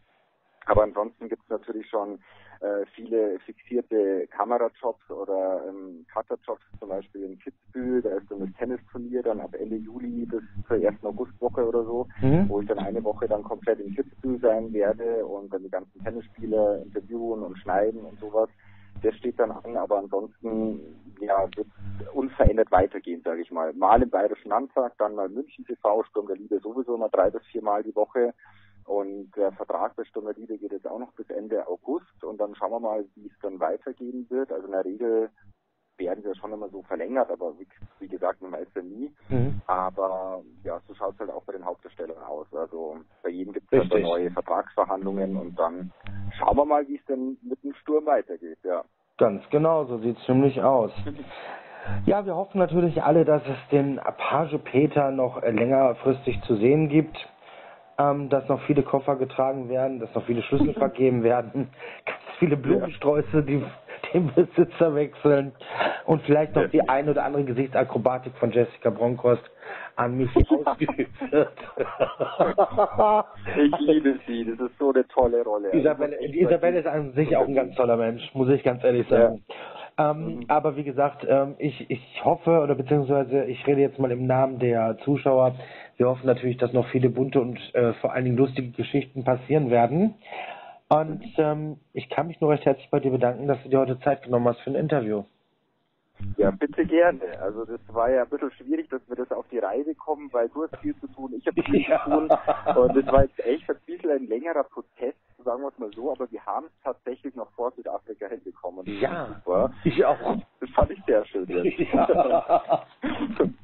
Aber ansonsten gibt es natürlich schon äh, viele fixierte Kamerajobs oder ähm, Cutterjobs, zum Beispiel in Kitzbühel, da ist dann das Tennisturnier dann ab Ende Juli bis zur ersten Augustwoche oder so, Mhm. wo ich dann eine Woche dann komplett in Kitzbühel sein werde und dann die ganzen Tennisspieler interviewen und schneiden und sowas. Das steht dann an, aber ansonsten ja, wird unverändert weitergehen, sage ich mal. Mal im Bayerischen Landtag, dann mal München TV, Sturm der Liebe sowieso mal drei bis viermal die Woche. Und der Vertrag bei Sturm der Liebe geht jetzt auch noch bis Ende August und dann schauen wir mal, wie es dann weitergehen wird. Also in der Regel werden sie ja schon immer so verlängert, aber wie, wie gesagt, man weiß ja nie. Mhm. Aber ja, so schaut es halt auch bei den Hauptdarstellern aus. Also bei jedem gibt es halt neue Vertragsverhandlungen und dann schauen wir mal, wie es denn mit dem Sturm weitergeht, ja. Ganz genau, so sieht's nämlich aus. Ja, wir hoffen natürlich alle, dass es den Page Peter noch längerfristig zu sehen gibt, ähm, dass noch viele Koffer getragen werden, dass noch viele Schlüssel [laughs] vergeben werden, ganz viele Blumensträuße, die den Besitzer wechseln und vielleicht noch die ein oder andere Gesichtsakrobatik von Jessica Bronkhorst an mich [laughs] ausgeübt wird. Ich liebe sie, das ist so eine tolle Rolle. Isabelle, Also, Isabelle ist an sich auch ein ganz toller Mensch, muss ich ganz ehrlich sagen. Ähm, Mhm. Aber wie gesagt, ähm, ich, ich hoffe, oder beziehungsweise ich rede jetzt mal im Namen der Zuschauer, wir hoffen natürlich, dass noch viele bunte und äh, vor allen Dingen lustige Geschichten passieren werden. Und ähm, ich kann mich nur recht herzlich bei dir bedanken, dass du dir heute Zeit genommen hast für ein Interview. Ja, bitte gerne. Also das war ja ein bisschen schwierig, dass wir das auf die Reihe bekommen, weil du hast viel zu tun, ich habe viel [laughs] Ja. zu tun. Und das war jetzt echt ein bisschen ein längerer Prozess, sagen wir es mal so, aber wir haben es tatsächlich noch vor Südafrika hinbekommen. Ja, super. ich auch. Das fand ich sehr schön. Jetzt. [laughs] Ja. [laughs]